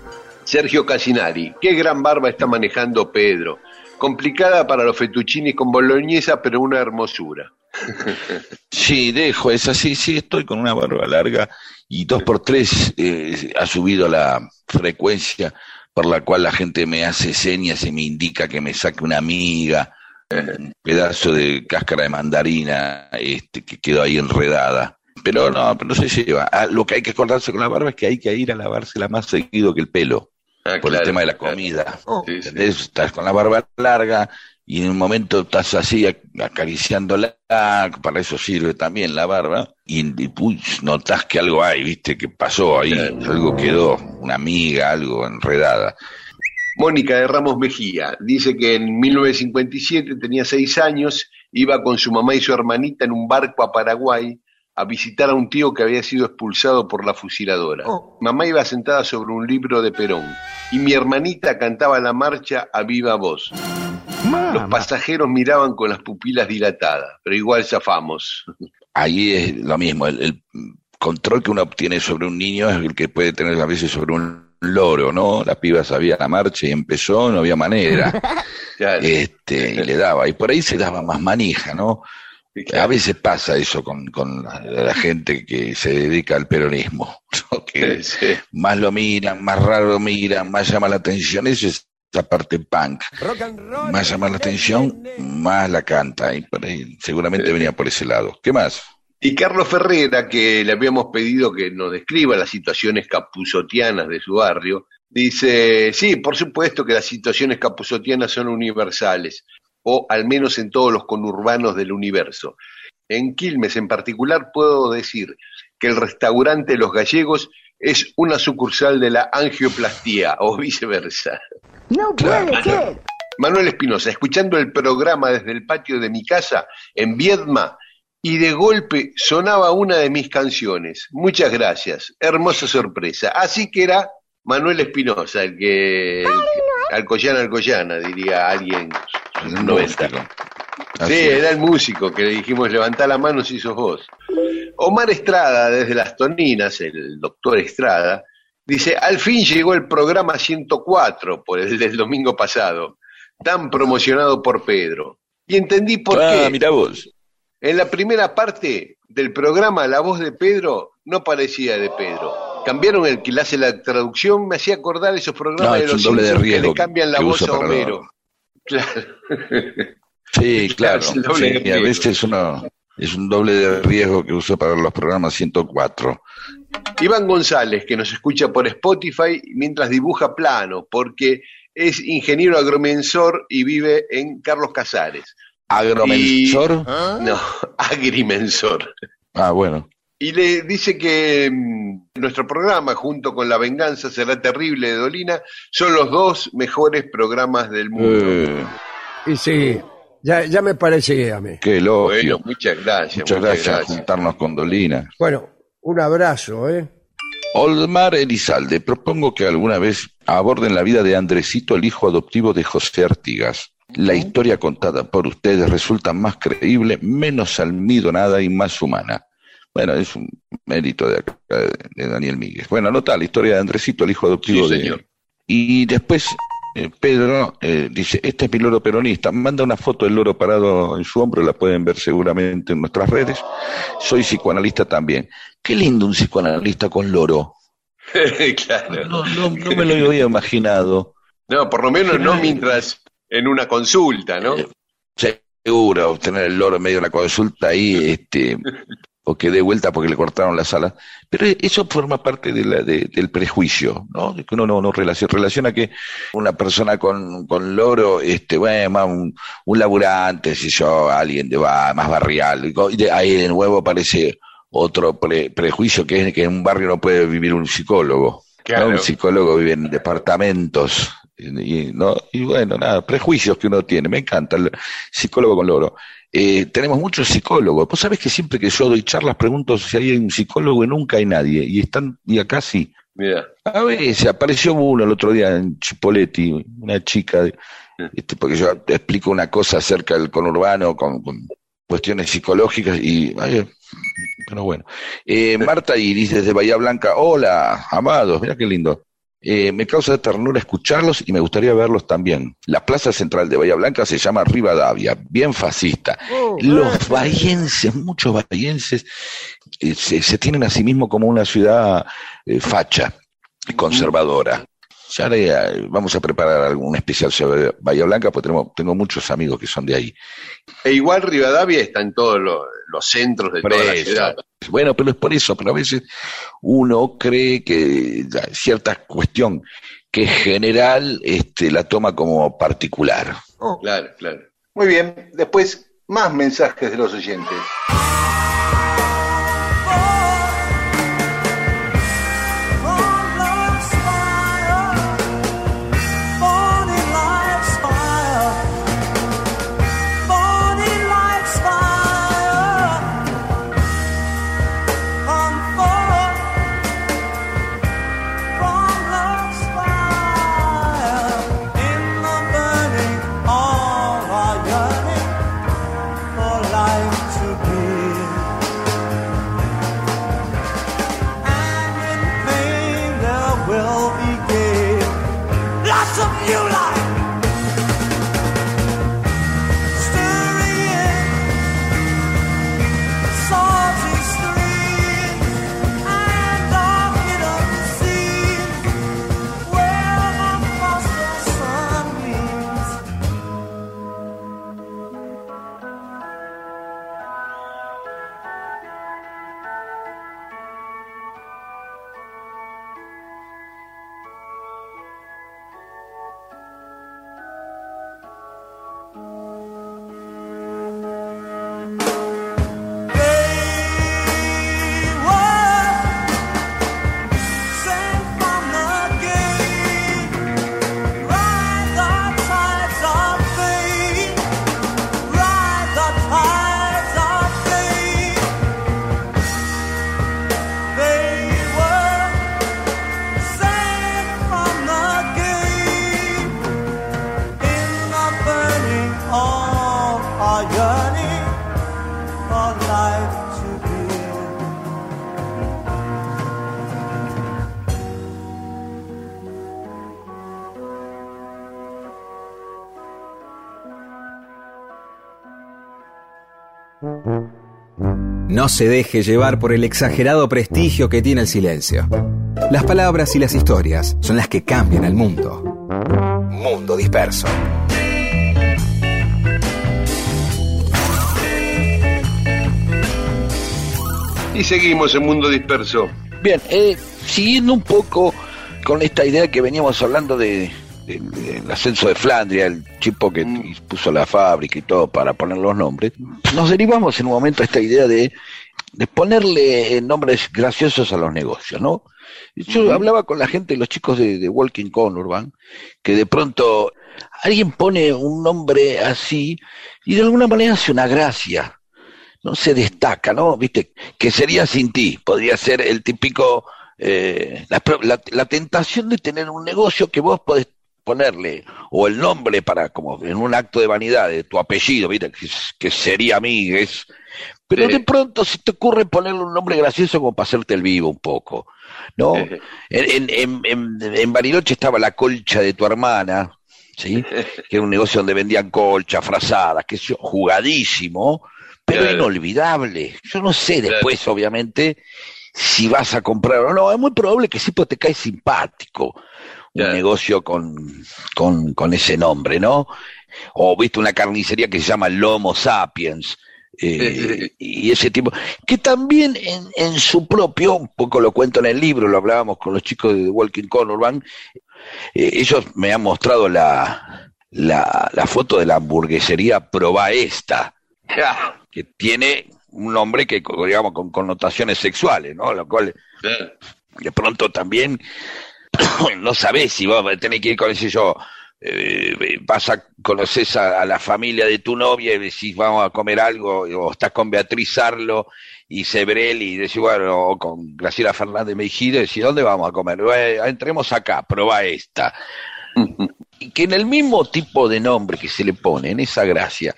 Sergio Casinari, qué gran barba está manejando Pedro. Complicada para los fettuccini con boloñesa, pero una hermosura. Sí, dejo, es así, sí, estoy con una barba larga y dos por tres eh, ha subido la frecuencia por la cual la gente me hace señas y me indica que me saque una amiga, un pedazo de cáscara de mandarina este, que quedó ahí enredada. Pero no, pero no se lleva. Ah, lo que hay que acordarse con la barba es que hay que ir a lavársela más seguido que el pelo, Ah, por el claro, tema de la claro. comida. Sí, sí. ¿Entendés? Estás con la barba larga y en un momento estás así ac- acariciándola, para eso sirve también la barba, y, y, uy, notás que algo hay, viste, que pasó ahí, Claro. algo quedó, una amiga, algo enredada. Mónica de Ramos Mejía dice que en 1957 tenía seis años, iba con su mamá y su hermanita en un barco a Paraguay a visitar a un tío que había sido expulsado por la fusiladora. Mamá iba sentada sobre un libro de Perón y mi hermanita cantaba la marcha a viva voz. Los pasajeros miraban con las pupilas dilatadas, pero igual zafamos. Ahí es lo mismo, el, el control que uno obtiene sobre un niño es el que puede tener a veces sobre un loro, ¿no? La piba sabía la marcha y empezó, no había manera. Este, y le daba, y por ahí se daba más manija, ¿no? Sí, A veces pasa eso con, con la, la gente que se dedica al peronismo, ¿no? que Sí. más lo miran, más raro lo miran, más llama la atención, eso es esa parte punk, más llama la atención, más la canta, y por ahí seguramente venía por ese lado. ¿Qué más? Y Carlos Ferrera, que le habíamos pedido que nos describa las situaciones capuzotianas de su barrio, dice, sí, por supuesto que las situaciones capuzotianas son universales, o al menos en todos los conurbanos del universo. En Quilmes en particular puedo decir que el restaurante Los Gallegos es una sucursal de la angioplastía o viceversa. No puede ser. Manuel Espinosa, escuchando el programa desde el patio de mi casa en Viedma y de golpe sonaba una de mis canciones. Muchas gracias, hermosa sorpresa. Así que era Manuel Espinosa, el que... el que- Alcoyana, Alcoyana, diría alguien. En los 90. Músico. Sí, es. era el músico que le dijimos levantá la mano si sos vos. Omar Estrada, desde Las Toninas, el doctor Estrada, dice, al fin llegó el programa 104, por el del domingo pasado, tan promocionado por Pedro. Y entendí por ah, qué. mira vos. En la primera parte del programa, la voz de Pedro no parecía de Pedro. Cambiaron el que le hace la traducción, me hacía acordar esos programas No, de los un doble de Simpsons que riesgo le cambian la voz a Homero. Claro. Sí, claro. Sí, a veces uno es un doble de riesgo que uso para los programas 104. Iván González, que nos escucha por Spotify mientras dibuja plano, porque es ingeniero agromensor y vive en Carlos Casares. Agromensor. No, agrimensor. Ah, bueno. Y le dice que mm, nuestro programa, junto con La Venganza será terrible de Dolina, son los dos mejores programas del mundo. Eh, Y sí, ya, ya me parecía a mí. qué elogio. bueno, muchas gracias. Muchas gracias por juntarnos con Dolina. Bueno, un abrazo, ¿eh? Olmar Elizalde, propongo que alguna vez aborden la vida de Andresito, el hijo adoptivo de José Artigas. La historia contada por ustedes resulta más creíble, menos almidonada y más humana. Bueno, es un mérito de, acá, de Daniel Míguez. Bueno, anota la historia de Andresito, el hijo adoptivo Sí, de... señor. Y después eh, Pedro eh, dice, este es mi loro peronista, manda una foto del loro parado en su hombro, la pueden ver seguramente en nuestras redes. Soy psicoanalista también. Qué lindo un psicoanalista con loro. claro. No, no, no me lo había imaginado. No, por lo menos no mientras en una consulta, ¿no? Seguro, tener el loro en medio de la consulta ahí, este, o que dé vuelta porque le cortaron la sala. Pero eso forma parte de la- de- del prejuicio, ¿no? De que uno no, no relaciona, relaciona que una persona con, con loro, este, bueno, más un, un laburante, si yo, alguien de va, más barrial, y de- ahí de nuevo aparece otro pre- prejuicio que es que en un barrio no puede vivir un psicólogo. Claro. ¿no? Un psicólogo vive en departamentos. Y, ¿no? y bueno, nada, prejuicios que uno tiene. Me encanta el psicólogo con loro. Eh, tenemos muchos psicólogos. Vos sabés que siempre que yo doy charlas pregunto si hay un psicólogo y nunca hay nadie. Y están, y acá sí. Mira, A veces apareció uno el otro día en Chipoletti, una chica, este, porque yo te explico una cosa acerca del conurbano con, con cuestiones psicológicas y, ay, pero bueno. Eh, Marta Iris desde Bahía Blanca, hola, amados, mira qué lindo. Eh, me causa ternura escucharlos y me gustaría verlos también. La plaza central de Bahía Blanca se llama Rivadavia, bien fascista. Los bahienses, muchos bahienses, eh, se, se tienen a sí mismos como una ciudad eh, facha, conservadora. Ya haré, eh, vamos a preparar algún especial sobre Bahía Blanca, porque tenemos, tengo muchos amigos que son de ahí. e igual Rivadavia está en todos los, los centros de toda la ciudad. Bueno, pero es por eso, pero a veces uno cree que cierta cuestión que es general este, la toma como particular. Claro, claro. Muy bien, después más mensajes de los oyentes. No se deje llevar por el exagerado prestigio que tiene el silencio. Las palabras y las historias son las que cambian el mundo. Mundo disperso. Y seguimos en Mundo Disperso. Bien, eh, siguiendo un poco con esta idea que veníamos hablando de, del ascenso de Flandria, el chico que puso la fábrica y todo para poner los nombres, nos derivamos en un momento a esta idea de, de ponerle eh, nombres graciosos a los negocios, ¿no? Yo hablaba con la gente, los chicos de, de Walking Conurban, que de pronto alguien pone un nombre así y de alguna manera hace una gracia no se destaca, ¿no? Viste, que sería sin ti, podría ser el típico, eh, la, pro- la- la tentación de tener un negocio que vos podés ponerle, o el nombre para, como en un acto de vanidad, de tu apellido, viste, que, que sería Migues, pero de pronto se te ocurre ponerle un nombre gracioso como para hacerte el vivo un poco, ¿no? En, en, en, en- en Bariloche estaba la colcha de tu hermana, ¿sí? que era un negocio donde vendían colchas, frazadas, que yo, jugadísimo, pero Claro. inolvidable. Yo no sé Claro. después, obviamente, si vas a comprar o no. Es muy probable que sí, pues te cae simpático un Claro. negocio con, con, con ese nombre, ¿no? O viste una carnicería que se llama Lomo Sapiens. eh, y ese tipo, que también en, en su propio, un poco lo cuento en el libro, lo hablábamos con los chicos de The Walking Conurban, eh, ellos me han mostrado la, la, la foto de la hamburguesería Proba Esta, que tiene un nombre que, digamos, con connotaciones sexuales, ¿no? Lo cual, de pronto también, no sabés si vos tenés que ir con ese yo, eh, vas a conoces a, a la familia de tu novia y decís vamos a comer algo, o estás con Beatriz Arlo y Sebrel y decís, bueno, o con Graciela Fernández Mejide, decís, ¿dónde vamos a comer? "Eh, entremos acá, prueba esta. Y que en el mismo tipo de nombre que se le pone, en esa gracia,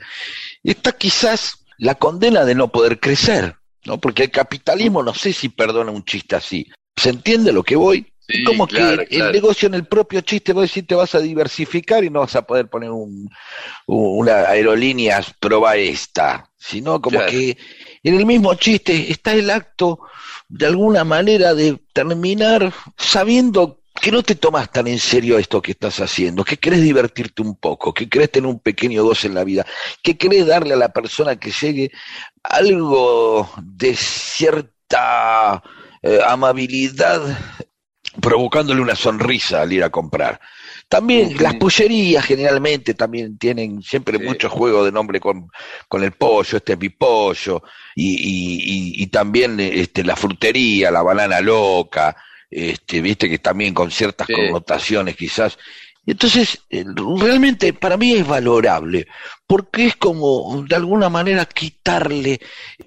está quizás la condena de no poder crecer, ¿no? Porque el capitalismo no sé si perdona un chiste así. ¿Se entiende lo que voy? Sí, como claro, que claro. el negocio en el propio chiste, vos decís, te vas a diversificar y no vas a poder poner un, un- una aerolíneas proba esta, sino como Claro. que en el mismo chiste está el acto de alguna manera de terminar sabiendo que no te tomas tan en serio esto que estás haciendo, que querés divertirte un poco, que querés tener un pequeño goce en la vida, que querés darle a la persona que llegue algo de cierta eh, amabilidad provocándole una sonrisa al ir a comprar. También las pollerías generalmente también tienen siempre Sí. mucho juego de nombre con, con el pollo, este es mi pollo, y, y, y- y también este, la frutería, la banana loca, este, viste que también con ciertas Sí. connotaciones quizás. Entonces, eh, realmente para mí es valorable, porque es como de alguna manera quitarle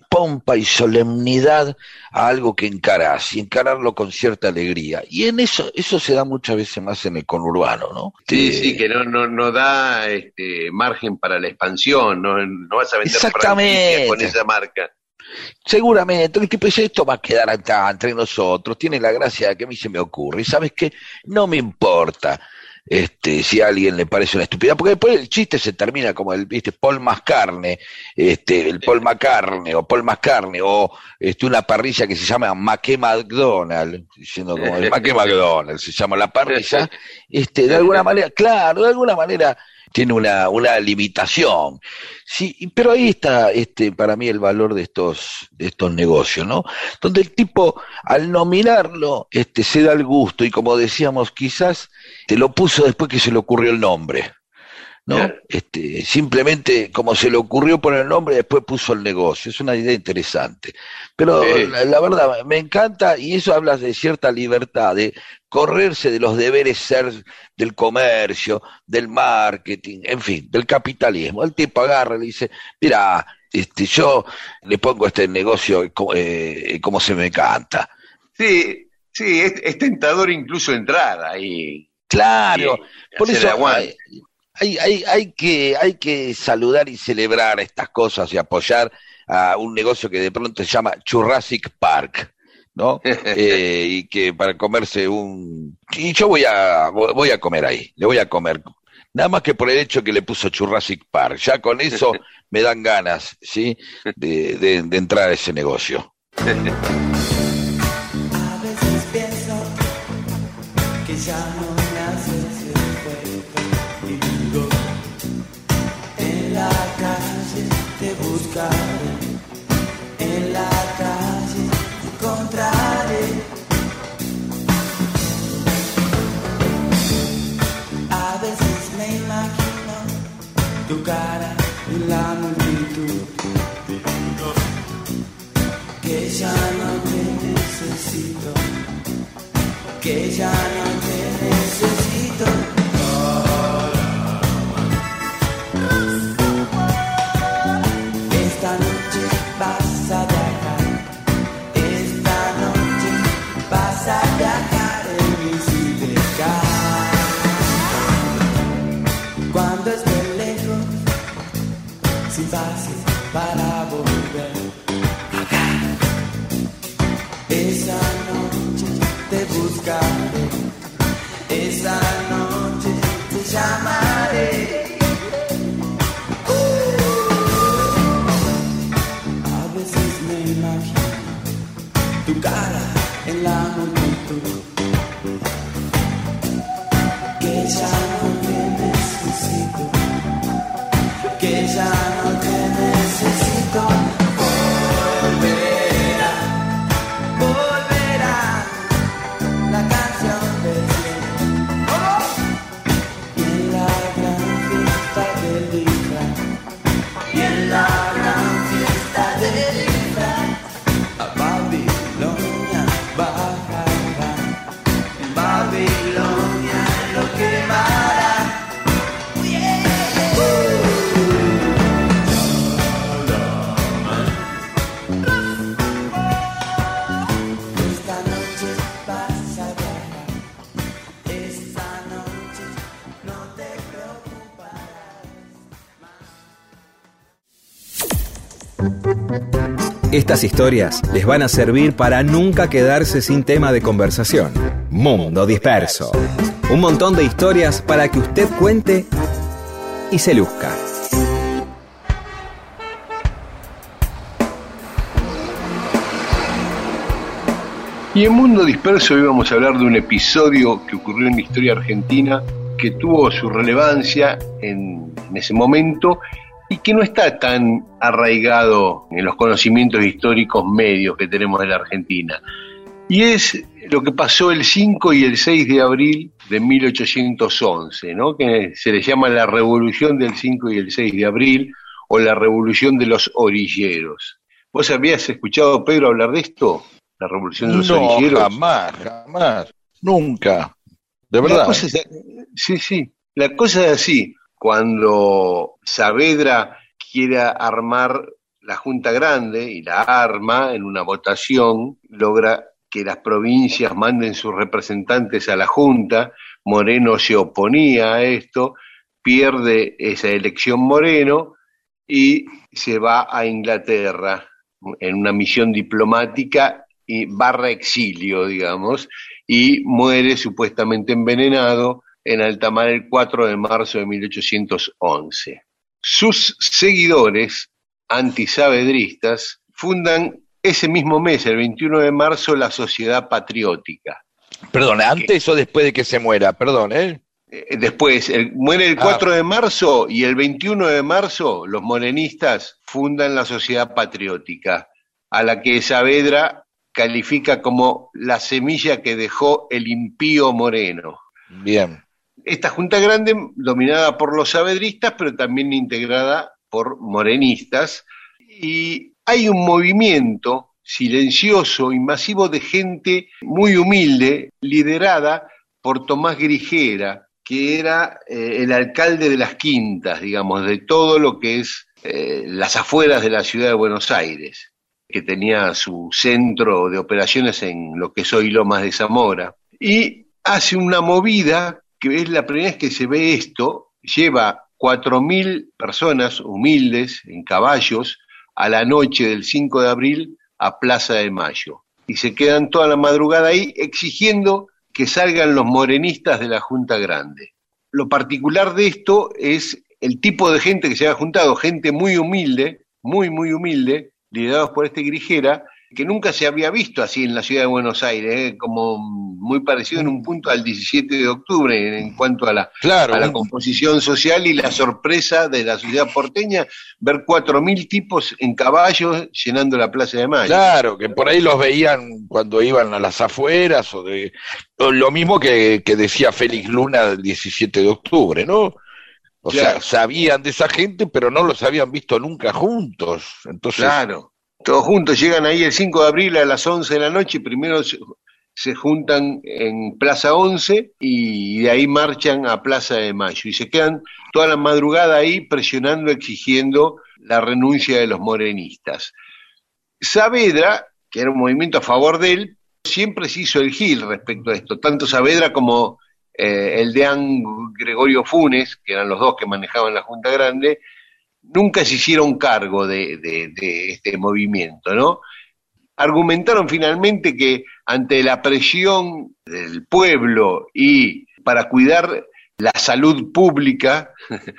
pompa y solemnidad a algo que encarás y encararlo con cierta alegría. Y en eso, eso se da muchas veces más en el conurbano, ¿no? Sí, Eh, sí, que no, no, no da este, margen para la expansión, no, no vas a vender Exactamente. con esa marca. Seguramente, el tipo dice, esto va a quedar acá entre nosotros, tiene la gracia de que a mí se me ocurre, y sabes qué, no me importa este, si a alguien le parece una estupidez, porque después el chiste se termina como el, viste, Paul Mascarne, este, el Paul McCartney, o Paul Mascarne, o este, una parrilla que se llama Maque McDonald, diciendo como el Maque McDonald, se llama la parrilla, este, de alguna manera, claro, de alguna manera tiene una, una limitación. Sí, pero ahí está este, para mí el valor de estos, de estos negocios, ¿no? Donde el tipo, al nominarlo, este, se da el gusto, y como decíamos, quizás te lo puso después que se le ocurrió el nombre. ¿No? Este, simplemente como se le ocurrió poner el nombre, después puso el negocio. Es una idea interesante. Pero Sí. la, la verdad, me encanta, y eso habla de cierta libertad, de correrse de los deberes ser del comercio, del marketing, en fin, del capitalismo. El tipo agarra y le dice, mira, este, yo le pongo este negocio como, eh, como se me canta. Sí, sí, es, es tentador incluso entrar ahí. Claro, por eso. Hay, hay, hay, que, hay que saludar y celebrar estas cosas y apoyar a un negocio que de pronto se llama Jurassic Park, ¿no? Eh, y que para comerse un... Y yo voy a, voy a comer ahí, le voy a comer. Nada más que por el hecho que le puso Jurassic Park. Ya con eso me dan ganas, ¿sí? De, de- de entrar a ese negocio. A veces pienso que ya que ya no te necesito, que ya no Estas historias les van a servir para nunca quedarse sin tema de conversación. Mundo Disperso. Un montón de historias para que usted cuente y se luzca. Y en Mundo Disperso hoy vamos a hablar de un episodio que ocurrió en la historia argentina que tuvo su relevancia en, en ese momento que no está tan arraigado en los conocimientos históricos medios que tenemos en la Argentina. Y es lo que pasó el 5 y el 6 de abril de 1811, ¿no? que se le llama la Revolución del 5 y el 6 de abril o la Revolución de los Orilleros. ¿Vos habías escuchado, Pedro, hablar de esto? La Revolución de los No, Orilleros. jamás, jamás, nunca. De La verdad. cosa es- sí, sí. La cosa es así. Cuando Saavedra quiere armar la Junta Grande y la arma en una votación, logra que las provincias manden sus representantes a la Junta. Moreno se oponía a esto, pierde esa elección Moreno y se va a Inglaterra en una misión diplomática y barra exilio, digamos, y muere supuestamente envenenado en alta mar el 4 de marzo de 1811. Sus seguidores antisavedristas fundan ese mismo mes, el 21 de marzo, la Sociedad Patriótica. Perdón, antes o después de que se muera, perdón, ¿eh? Eh, Después, el- muere el Ah. 4 de marzo y el 21 de marzo los morenistas fundan la Sociedad Patriótica, a la que Saavedra califica como la semilla que dejó el impío Moreno. Bien. Esta Junta Grande, dominada por los saavedristas, pero también integrada por morenistas, y hay un movimiento silencioso y masivo de gente muy humilde, liderada por Tomás Grigera, que era eh, el alcalde de las quintas, digamos, de todo lo que es eh, las afueras de la ciudad de Buenos Aires, que tenía su centro de operaciones en lo que es hoy Lomas de Zamora, y hace una movida que es la primera vez que se ve esto, lleva 4.000 personas humildes en caballos a la noche del 5 de abril a Plaza de Mayo. Y se quedan toda la madrugada ahí exigiendo que salgan los morenistas de la Junta Grande. Lo particular de esto es el tipo de gente que se ha juntado, gente muy humilde, muy, muy humilde, liderados por este Grigera, que nunca se había visto así en la ciudad de Buenos Aires, ¿eh? como muy parecido en un punto al 17 de octubre en cuanto a la, Claro, a la un- composición social y la sorpresa de la ciudad porteña, ver 4.000 tipos en caballos llenando la Plaza de Mayo. Claro, que por ahí los veían cuando iban a las afueras o de o lo mismo que, que decía Félix Luna el 17 de octubre, ¿no? O Claro. sea, sabían de esa gente, pero no los habían visto nunca juntos. Entonces, Claro, todos juntos llegan ahí el 5 de abril a las 11 de la noche primero se, se juntan en Plaza 11 y de ahí marchan a Plaza de Mayo y se quedan toda la madrugada ahí presionando, exigiendo la renuncia de los morenistas. Saavedra, que era un movimiento a favor de él, siempre se hizo el gil respecto a esto, tanto Saavedra como eh, el deán Gregorio Funes, que eran los dos que manejaban la Junta Grande, nunca se hicieron cargo de, este movimiento, ¿no? Argumentaron finalmente que ante la presión del pueblo y para cuidar la salud pública,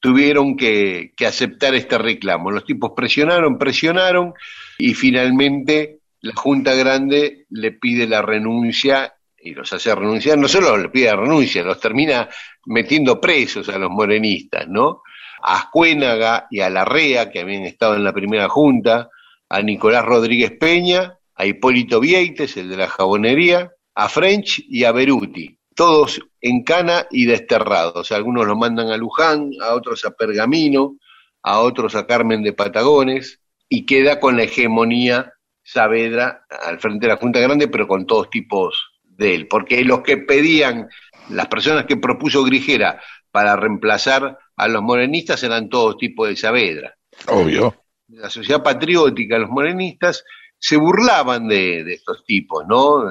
tuvieron que, que aceptar este reclamo. Los tipos presionaron, presionaron y finalmente la Junta Grande le pide la renuncia y los hace renunciar, no solo le pide la renuncia, los termina metiendo presos a los morenistas, ¿no? A Ascuénaga y a Larrea, que habían estado en la primera junta, a Nicolás Rodríguez Peña, a Hipólito Vieites, el de la jabonería, a French y a Beruti, todos en cana y desterrados. Algunos los mandan a Luján, a otros a Pergamino, a otros a Carmen de Patagones, y queda con la hegemonía Saavedra al frente de la Junta Grande, pero con todos tipos de él, porque los que pedían, las personas que propuso Grigera para reemplazar a los morenistas eran todos tipos de Saavedra. obvio. La sociedad patriótica, los morenistas, se burlaban de, de estos tipos, ¿no?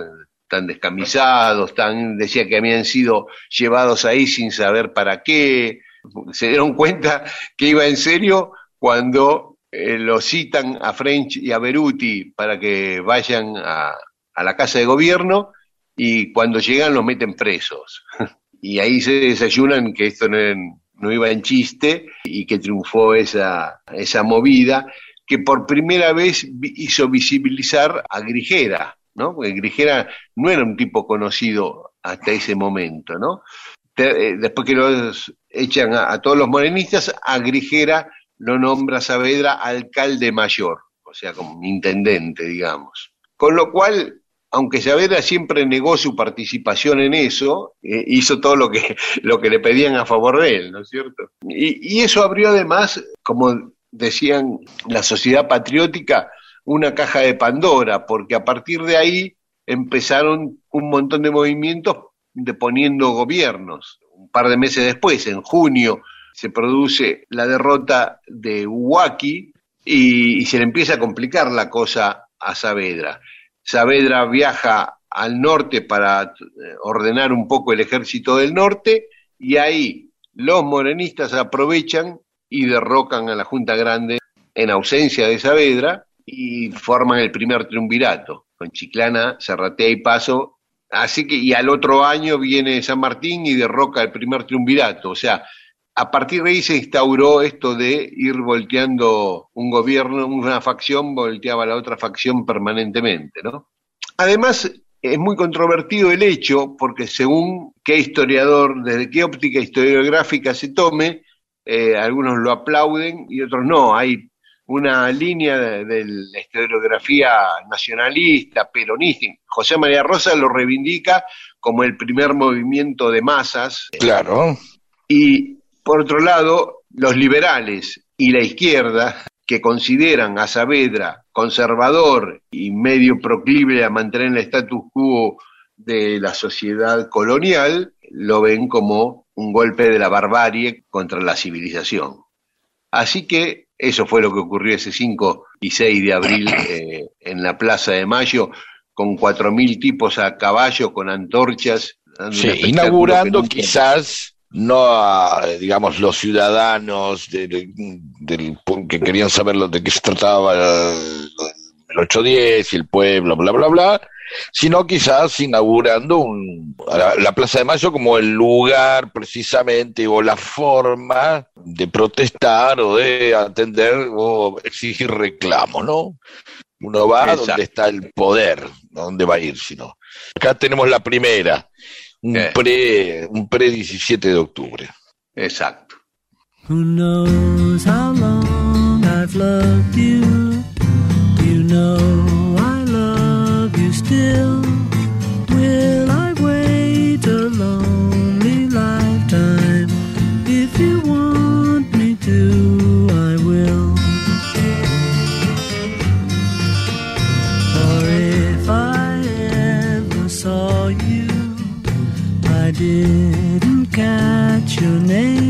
Tan descamisados, tan, decía que habían sido llevados ahí sin saber para qué. Se dieron cuenta que iba en serio cuando eh, los citan a French y a Beruti para que vayan a, a la casa de gobierno y cuando llegan los meten presos. y ahí se desayunan que esto no, no iba en chiste y que triunfó esa, esa movida que por primera vez hizo visibilizar a Grigera, ¿no? Porque Grigera no era un tipo conocido hasta ese momento, ¿no? Eh, después que los echan a, a todos los morenistas, a Grigera lo nombra Saavedra alcalde mayor, o sea, como intendente, digamos. Con lo cual, aunque Saavedra siempre negó su participación en eso, eh, hizo todo lo que, lo que le pedían a favor de él, ¿no es cierto? Y, eso abrió además, como decían la sociedad patriótica, una caja de Pandora, porque a partir de ahí empezaron un montón de movimientos de poniendo gobiernos. Un par de meses después, en junio, se produce la derrota de Huaki y, y se le empieza a complicar la cosa a Saavedra. Saavedra viaja al norte para eh, ordenar un poco el ejército del norte y ahí los morenistas aprovechan y derrocan a la Junta Grande en ausencia de Saavedra y forman el primer triunvirato con Chiclana, Serratea y Paso. Así que, y al otro año viene San Martín y derroca el primer triunvirato. O sea, a partir de ahí se instauró esto de ir volteando un gobierno, una facción volteaba a la otra facción permanentemente, ¿no? Además, es muy controvertido el hecho, porque según qué historiador, desde qué óptica historiográfica se tome, eh, algunos lo aplauden y otros no. Hay una línea de, de la historiografía nacionalista, peronista. José María Rosa lo reivindica como el primer movimiento de masas. Claro. Y por otro lado, los liberales y la izquierda, que consideran a Saavedra conservador y medio proclive a mantener el status quo de la sociedad colonial, lo ven como un golpe de la barbarie contra la civilización. Así que eso fue lo que ocurrió ese 5 y 6 de abril eh, en la Plaza de Mayo, con 4.000 tipos a caballo, con antorchas. Sí, inaugurando quizás no a, digamos, los ciudadanos del- que querían saber lo de qué se trataba el, el 810 y el pueblo, bla, bla, bla, sino quizás inaugurando un, la, la Plaza de Mayo como el lugar precisamente o la forma de protestar o de atender o exigir reclamos, ¿no? Uno va Exacto. donde está el poder. ¿dónde va a ir si no? Acá tenemos la primera, un Eh. pre, un pre 17 de octubre. Exacto. Who knows how long I've loved you? You know I love you still. Didn't catch your name,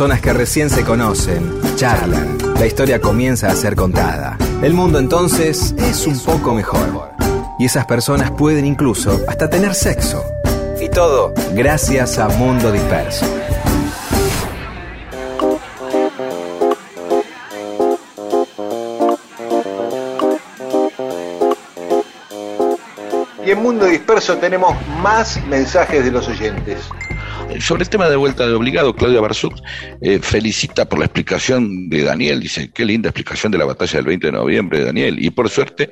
personas que recién se conocen, charlan, la historia comienza a ser contada. El mundo entonces es un poco mejor. Y esas personas pueden incluso hasta tener sexo. Y todo gracias a Mundo Disperso. Y en Mundo Disperso tenemos más mensajes de los oyentes. Sobre el tema de vuelta de obligado, Claudia Barzuk eh, felicita por la explicación de Daniel, dice, qué linda explicación de la batalla del 20 de noviembre Daniel, y por suerte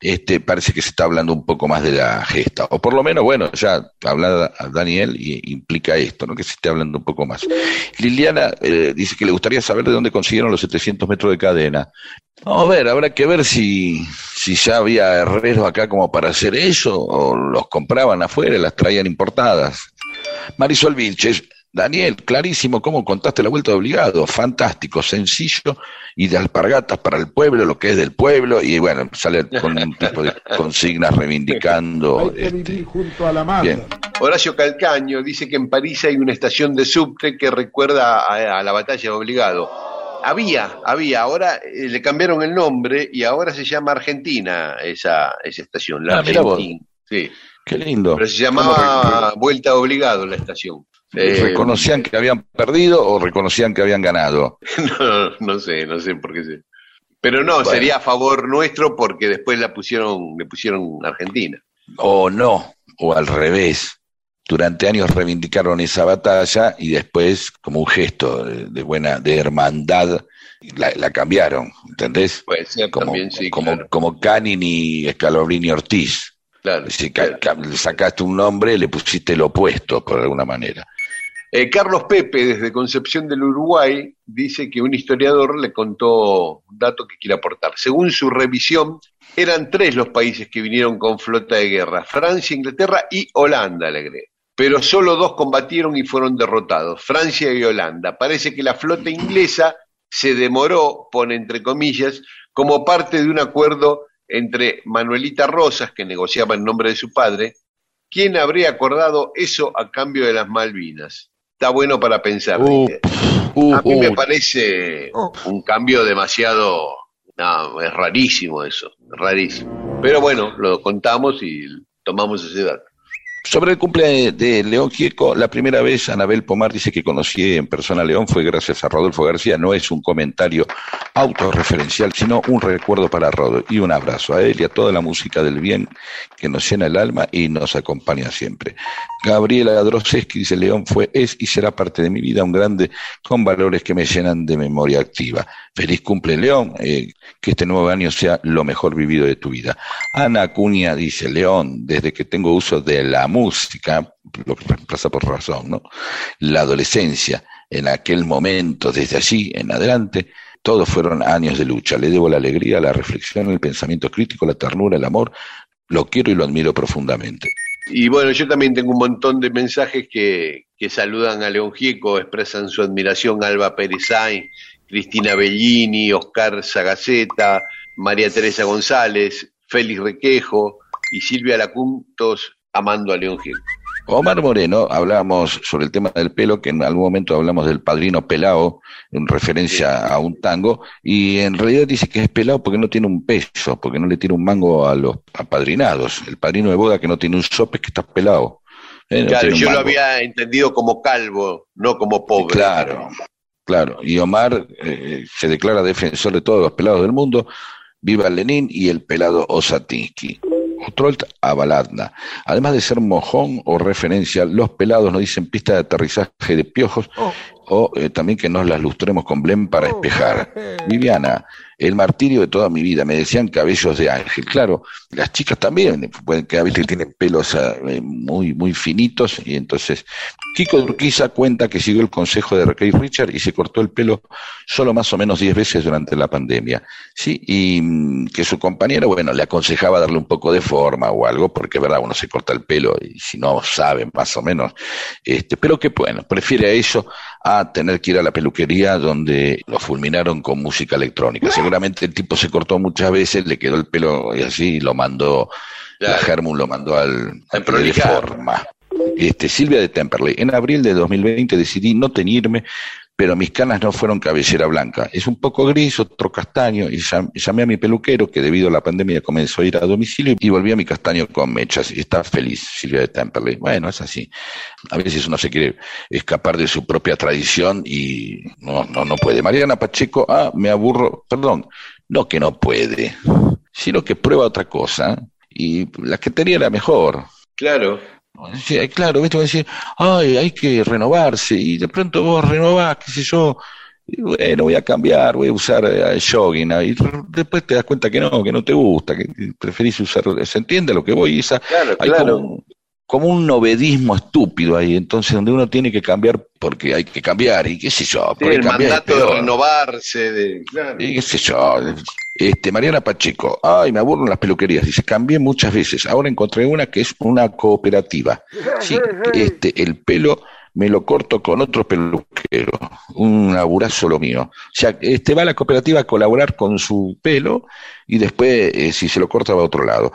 este, parece que se está hablando un poco más de la gesta, o por lo menos, bueno, ya habla Daniel y implica esto, ¿no? que se esté hablando un poco más. Liliana eh, dice que le gustaría saber de dónde consiguieron los 700 metros de cadena. Vamos a ver, habrá que ver si, si ya había herreros acá como para hacer eso, o los compraban afuera las traían importadas. Marisol Vilches, Daniel, clarísimo cómo contaste la vuelta de obligado, fantástico, sencillo y de alpargatas para el pueblo, lo que es del pueblo, y bueno, sale con un tipo de consignas reivindicando. este, junto a la bien. Horacio Calcaño dice que en París hay una estación de subte que recuerda a, a la batalla de obligado. Había, había, ahora eh, le cambiaron el nombre y ahora se llama Argentina esa, esa estación, la Ah. Argentina. Sí, Qué lindo. pero se llamaba Vuelta Obligado la estación. Eh, ¿Reconocían que habían perdido o reconocían que habían ganado? no, no sé, no sé por qué sé. Pero no, Bueno. sería a favor nuestro porque después la pusieron, le pusieron Argentina. O no, o al revés. Durante años reivindicaron esa batalla y después, como un gesto de, buena, de hermandad, la, la cambiaron, ¿entendés? Puede ser Como, también, sí, como, claro. como Canini y Scalabrini Ortiz. Claro, Si sacaste un nombre, le pusiste el opuesto, por alguna manera. Eh, Carlos Pepe, desde Concepción del Uruguay, dice que un historiador le contó un dato que quiere aportar. Según su revisión, eran tres los países que vinieron con flota de guerra, Francia, Inglaterra y Holanda, le agregué. Pero solo dos combatieron y fueron derrotados, Francia y Holanda. Parece que la flota inglesa se demoró, pone entre comillas, como parte de un acuerdo entre Manuelita Rosas, que negociaba en nombre de su padre, ¿quién habría acordado eso a cambio de las Malvinas? Está bueno para pensar. Uh, uh, a mí me parece un cambio demasiado... No, es rarísimo eso, rarísimo. Pero bueno, lo contamos y tomamos ese dato. Sobre el cumple de, León Gieco, la primera vez Anabel Pomar dice que conocí en persona a León fue gracias a Rodolfo García. No es un comentario autorreferencial, sino un recuerdo para Rodo. Y un abrazo a él y a toda la música del bien que nos llena el alma y nos acompaña siempre. Gabriela Droseski dice, León fue, es y será parte de mi vida, un grande con valores que me llenan de memoria activa. Feliz cumple León, eh, que este nuevo año sea lo mejor vivido de tu vida. Ana Acuña dice, León, desde que tengo uso de la música, lo que pasa por razón, ¿no? La adolescencia, en aquel momento, desde allí en adelante, todos fueron años de lucha. Le debo la alegría, la reflexión, el pensamiento crítico, la ternura, el amor. Lo quiero y lo admiro profundamente. Y bueno, yo también tengo un montón de mensajes que, que saludan a León Gieco, expresan su admiración a Alba Pérez Sainz, Cristina Bellini, Oscar Sagaceta, María Teresa González, Félix Requejo y Silvia Lacuntos amando a León Gieco. Omar Moreno, hablábamos sobre el tema del pelo, que en algún momento hablamos del padrino pelao, en referencia a un tango, y en realidad dice que es pelado porque no tiene un peso, porque no le tiene un mango a los apadrinados. El padrino de boda que no tiene un sope es que está pelado. Eh, no Claro, yo lo había entendido como calvo, no como pobre. Claro, claro. Y Omar eh, se declara defensor de todos los pelados del mundo. Viva Lenin y el pelado Osatinsky. Otrolt a Baladna. Además de ser mojón o referencia, los pelados nos dicen pista de aterrizaje de piojos o eh, también que nos las lustremos con blem para espejar. Viviana, el martirio de toda mi vida, me decían cabellos de ángel. Claro, las chicas también pueden que a veces tienen pelos eh, muy, muy finitos y entonces Kiko Urquiza cuenta que siguió el consejo de Raquel Richard y se cortó el pelo solo más o menos 10 veces durante la pandemia. Sí, y mm, que su compañera, bueno, le aconsejaba darle un poco de forma o algo, porque verdad, uno se corta el pelo y si no sabe más o menos, este, pero que bueno, prefiere a eso a tener que ir a la peluquería donde lo fulminaron con música electrónica. Seguramente el tipo se cortó muchas veces, le quedó el pelo y así y lo mandó, la Claro. Germun lo mandó al, al forma. Este, Silvia de Temperley. En abril de 2020 decidí no teñirme, pero mis canas no fueron cabellera blanca. Es un poco gris, otro castaño, y llam- llamé a mi peluquero, que debido a la pandemia comenzó a ir a domicilio, y volví a mi castaño con mechas. Y está feliz, Silvia de Temperley. Bueno, es así. A veces uno se quiere escapar de su propia tradición y no, no, no puede. Mariana Pacheco, ah, me aburro, perdón, no que no puede, sino que prueba otra cosa y la que tenía era mejor. Claro. Sí, claro, ¿viste? Vos decís, ay, hay que renovarse, y de pronto vos renovás, qué sé yo, y bueno, voy a cambiar, voy a usar eh, jogging, y después te das cuenta que no, que no te gusta, que preferís usar, ¿se entiende a lo que voy? Y esa, Claro, hay claro. como, un- como un novedismo estúpido ahí, entonces donde uno tiene que cambiar porque hay que cambiar, y qué sé yo, Sí, el cambiar mandato de renovarse, de, claro. Y qué sé yo, este, Mariana Pacheco, ay, me aburro en las peluquerías, dice, cambié muchas veces, ahora encontré una que es una cooperativa. Sí, este, el pelo me lo corto con otro peluquero, un aburazo lo mío. O sea, este va a la cooperativa a colaborar con su pelo y después, eh, si se lo corta, va a otro lado.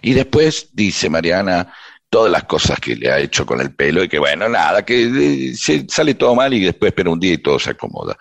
Y después dice Mariana todas las cosas que le ha hecho con el pelo y que bueno, nada, que eh, se sale todo mal y después espera un día y todo se acomoda.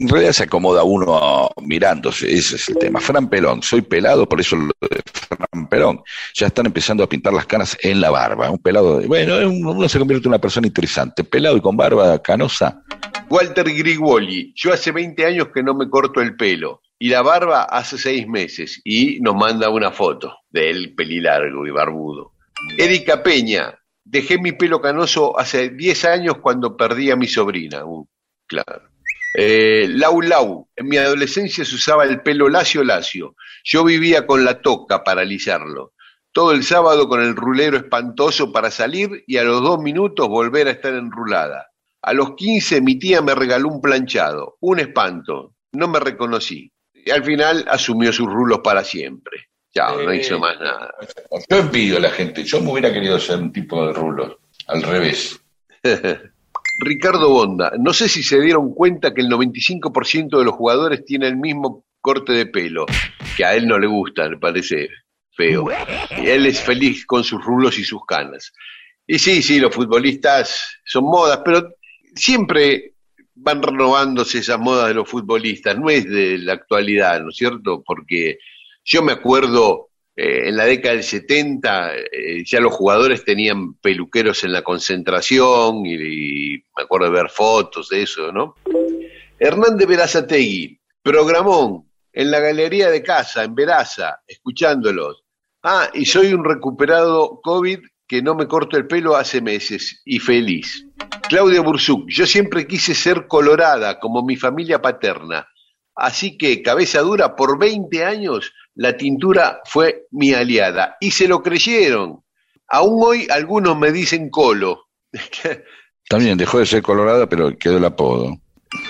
En realidad se acomoda uno mirándose, ese es el tema. Fran Pelón, soy pelado, por eso lo de Fran Pelón. Ya están empezando a pintar las canas en la barba. Un pelado, bueno, uno se convierte en una persona interesante. Pelado y con barba canosa. Walter Grigoli, yo hace 20 años que no me corto el pelo y la barba hace 6 meses y nos manda una foto de él pelilargo y barbudo. Erika Peña, dejé mi pelo canoso hace 10 años cuando perdí a mi sobrina. Uh, claro. Eh, Lau Lau, en mi adolescencia se usaba el pelo lacio lacio. Yo vivía con la toca para alisarlo. Todo el sábado con el rulero espantoso para salir y a los dos minutos volver a estar enrulada. A los 15 mi tía me regaló un planchado, un espanto, no me reconocí. Y al final asumió sus rulos para siempre. Chao, no Eh, hizo más nada. Yo envidio a la gente, yo me hubiera querido ser un tipo de rulos, al revés. Ricardo Bonda, no sé si se dieron cuenta que el 95% de los jugadores tiene el mismo corte de pelo, que a él no le gusta, le parece feo. Y él es feliz con sus rulos y sus canas. Y sí, sí, los futbolistas son modas, pero siempre van renovándose esas modas de los futbolistas, no es de la actualidad, ¿no es cierto? Porque yo me acuerdo eh, en la década del 70 eh, ya los jugadores tenían peluqueros en la concentración y, me acuerdo de ver fotos de eso, ¿no? Hernán de Verazategui, programón en la galería de casa, en Veraza, escuchándolos. Ah, y soy un recuperado COVID que no me corto el pelo hace meses y feliz. Claudia Bursuk, yo siempre quise ser colorada como mi familia paterna. Así que, cabeza dura, por 20 años la tintura fue mi aliada. Y se lo creyeron. Aún hoy algunos me dicen colo. También dejó de ser colorada, pero quedó el apodo.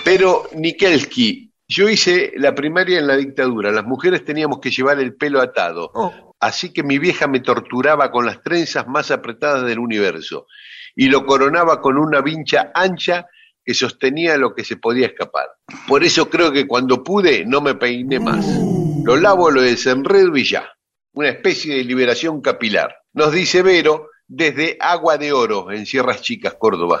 Pero Nikelski, yo hice la primaria en la dictadura. Las mujeres teníamos que llevar el pelo atado. Así que mi vieja me torturaba con las trenzas más apretadas del universo y lo coronaba con una vincha ancha que sostenía lo que se podía escapar. Por eso creo que cuando pude no me peiné más. Lo lavo, lo desenredo y ya. Una especie de liberación capilar. Nos dice Vero desde Agua de Oro, en Sierras Chicas, Córdoba.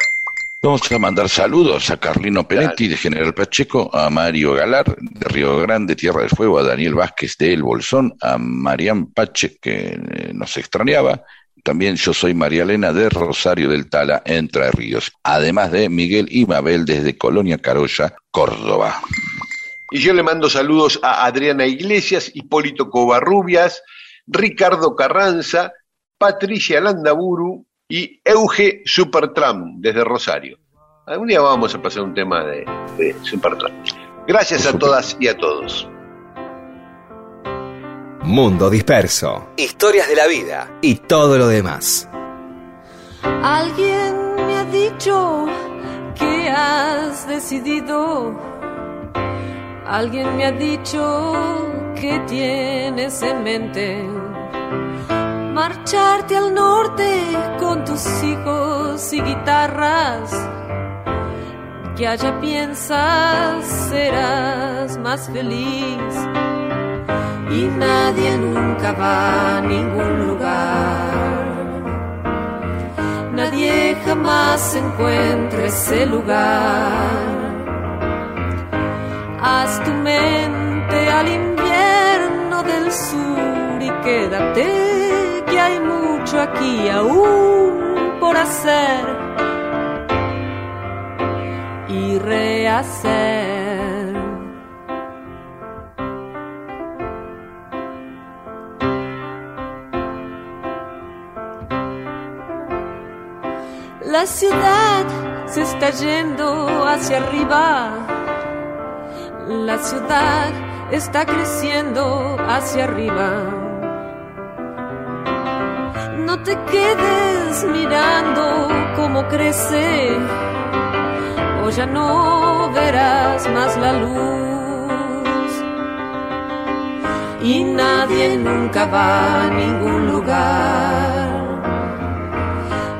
Vamos a mandar saludos a Carlino Penetti de General Pacheco, a Mario Galar de Río Grande, Tierra del Fuego, a Daniel Vázquez de El Bolsón, a Marián Pache, que eh, nos extrañaba. También yo soy María Elena de Rosario del Tala, Entre Ríos. Además de Miguel y Mabel desde Colonia Carolla, Córdoba. Y yo le mando saludos a Adriana Iglesias, Hipólito Covarrubias, Ricardo Carranza, Patricia Landaburu y Euge Supertram desde Rosario. Algún día vamos a pasar un tema de, de Supertram. Gracias a todas y a todos. Mundo disperso. Historias de la vida y todo lo demás. Alguien me ha dicho que has decidido. Alguien me ha dicho que tienes en mente marcharte al norte con tus hijos y guitarras. Que allá piensas serás más feliz y nadie nunca va a ningún lugar. Nadie jamás encuentra ese lugar haz tu mente al invierno del sur y quédate que hay mucho aquí aún por hacer y rehacer. La ciudad se está yendo hacia arriba la ciudad está creciendo hacia arriba. No te quedes mirando cómo crece, o ya no verás más la luz. Y nadie nunca va a ningún lugar.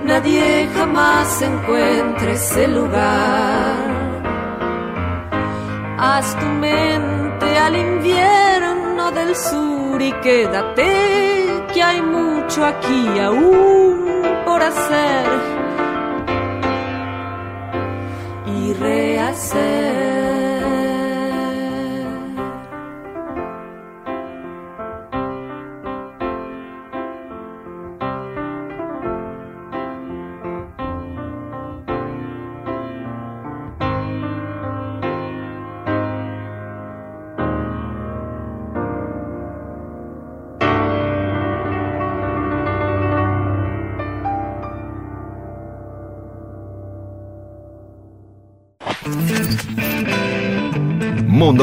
Nadie jamás encuentra ese lugar. Haz tu mente al invierno del sur y quédate que hay mucho aquí aún por hacer y rehacer.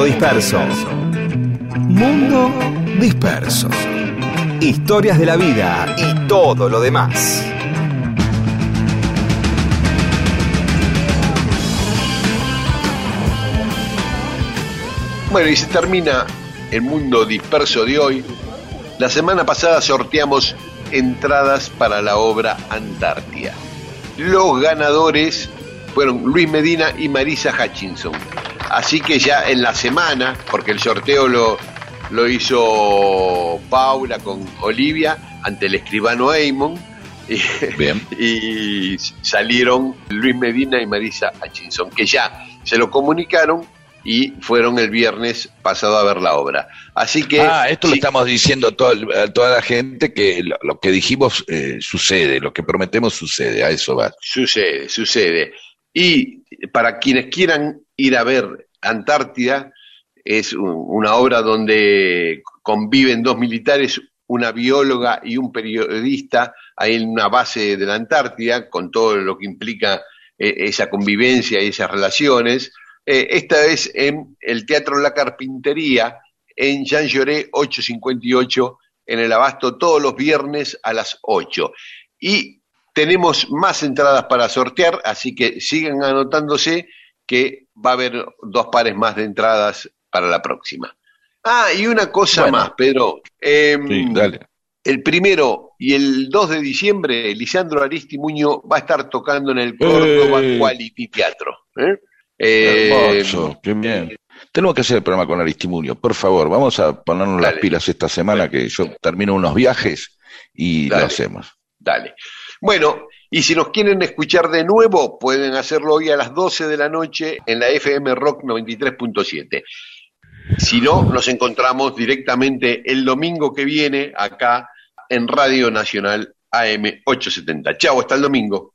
Disperso. Mundo disperso. Historias de la vida y todo lo demás. Bueno, y se termina el mundo disperso de hoy. La semana pasada sorteamos entradas para la obra Antártida. Los ganadores fueron Luis Medina y Marisa Hutchinson. Así que ya en la semana, porque el sorteo lo, lo hizo Paula con Olivia ante el escribano Eamon. Y, Bien. y salieron Luis Medina y Marisa Hutchinson, que ya se lo comunicaron y fueron el viernes pasado a ver la obra. Así que Ah, esto lo sí, estamos diciendo a, todo el- a toda la gente que lo, lo que dijimos eh, sucede, lo que prometemos sucede, a eso va. Sucede, sucede. Y para quienes quieran ir a ver Antártida, es un- una obra donde conviven dos militares, una bióloga y un periodista, ahí en una base de la Antártida, con todo lo que implica eh, esa convivencia y esas relaciones. Eh, esta es en el Teatro La Carpintería, en Jean Lloré 858, en el Abasto, todos los viernes a las 8. Y tenemos más entradas para sortear, así que sigan anotándose que va a haber dos pares más de entradas para la próxima. Ah, y una cosa Bueno. más, Pedro. Em, Sí, dale. el primero y el 2 de diciembre, Lisandro Aristimuño va a estar tocando en el Córdoba ¡Eh! Quality Teatro. ¿eh? Hermoso, qué bien. Tenemos que hacer el programa con Aristimunio, por favor, vamos a ponernos las pilas esta semana que yo termino unos viajes y Dale. lo hacemos. Dale. Bueno, y si nos quieren escuchar de nuevo, pueden hacerlo hoy a las 12 de la noche en la FM Rock 93.7. Si no, nos encontramos directamente el domingo que viene acá en Radio Nacional AM 870. Chao, hasta el domingo.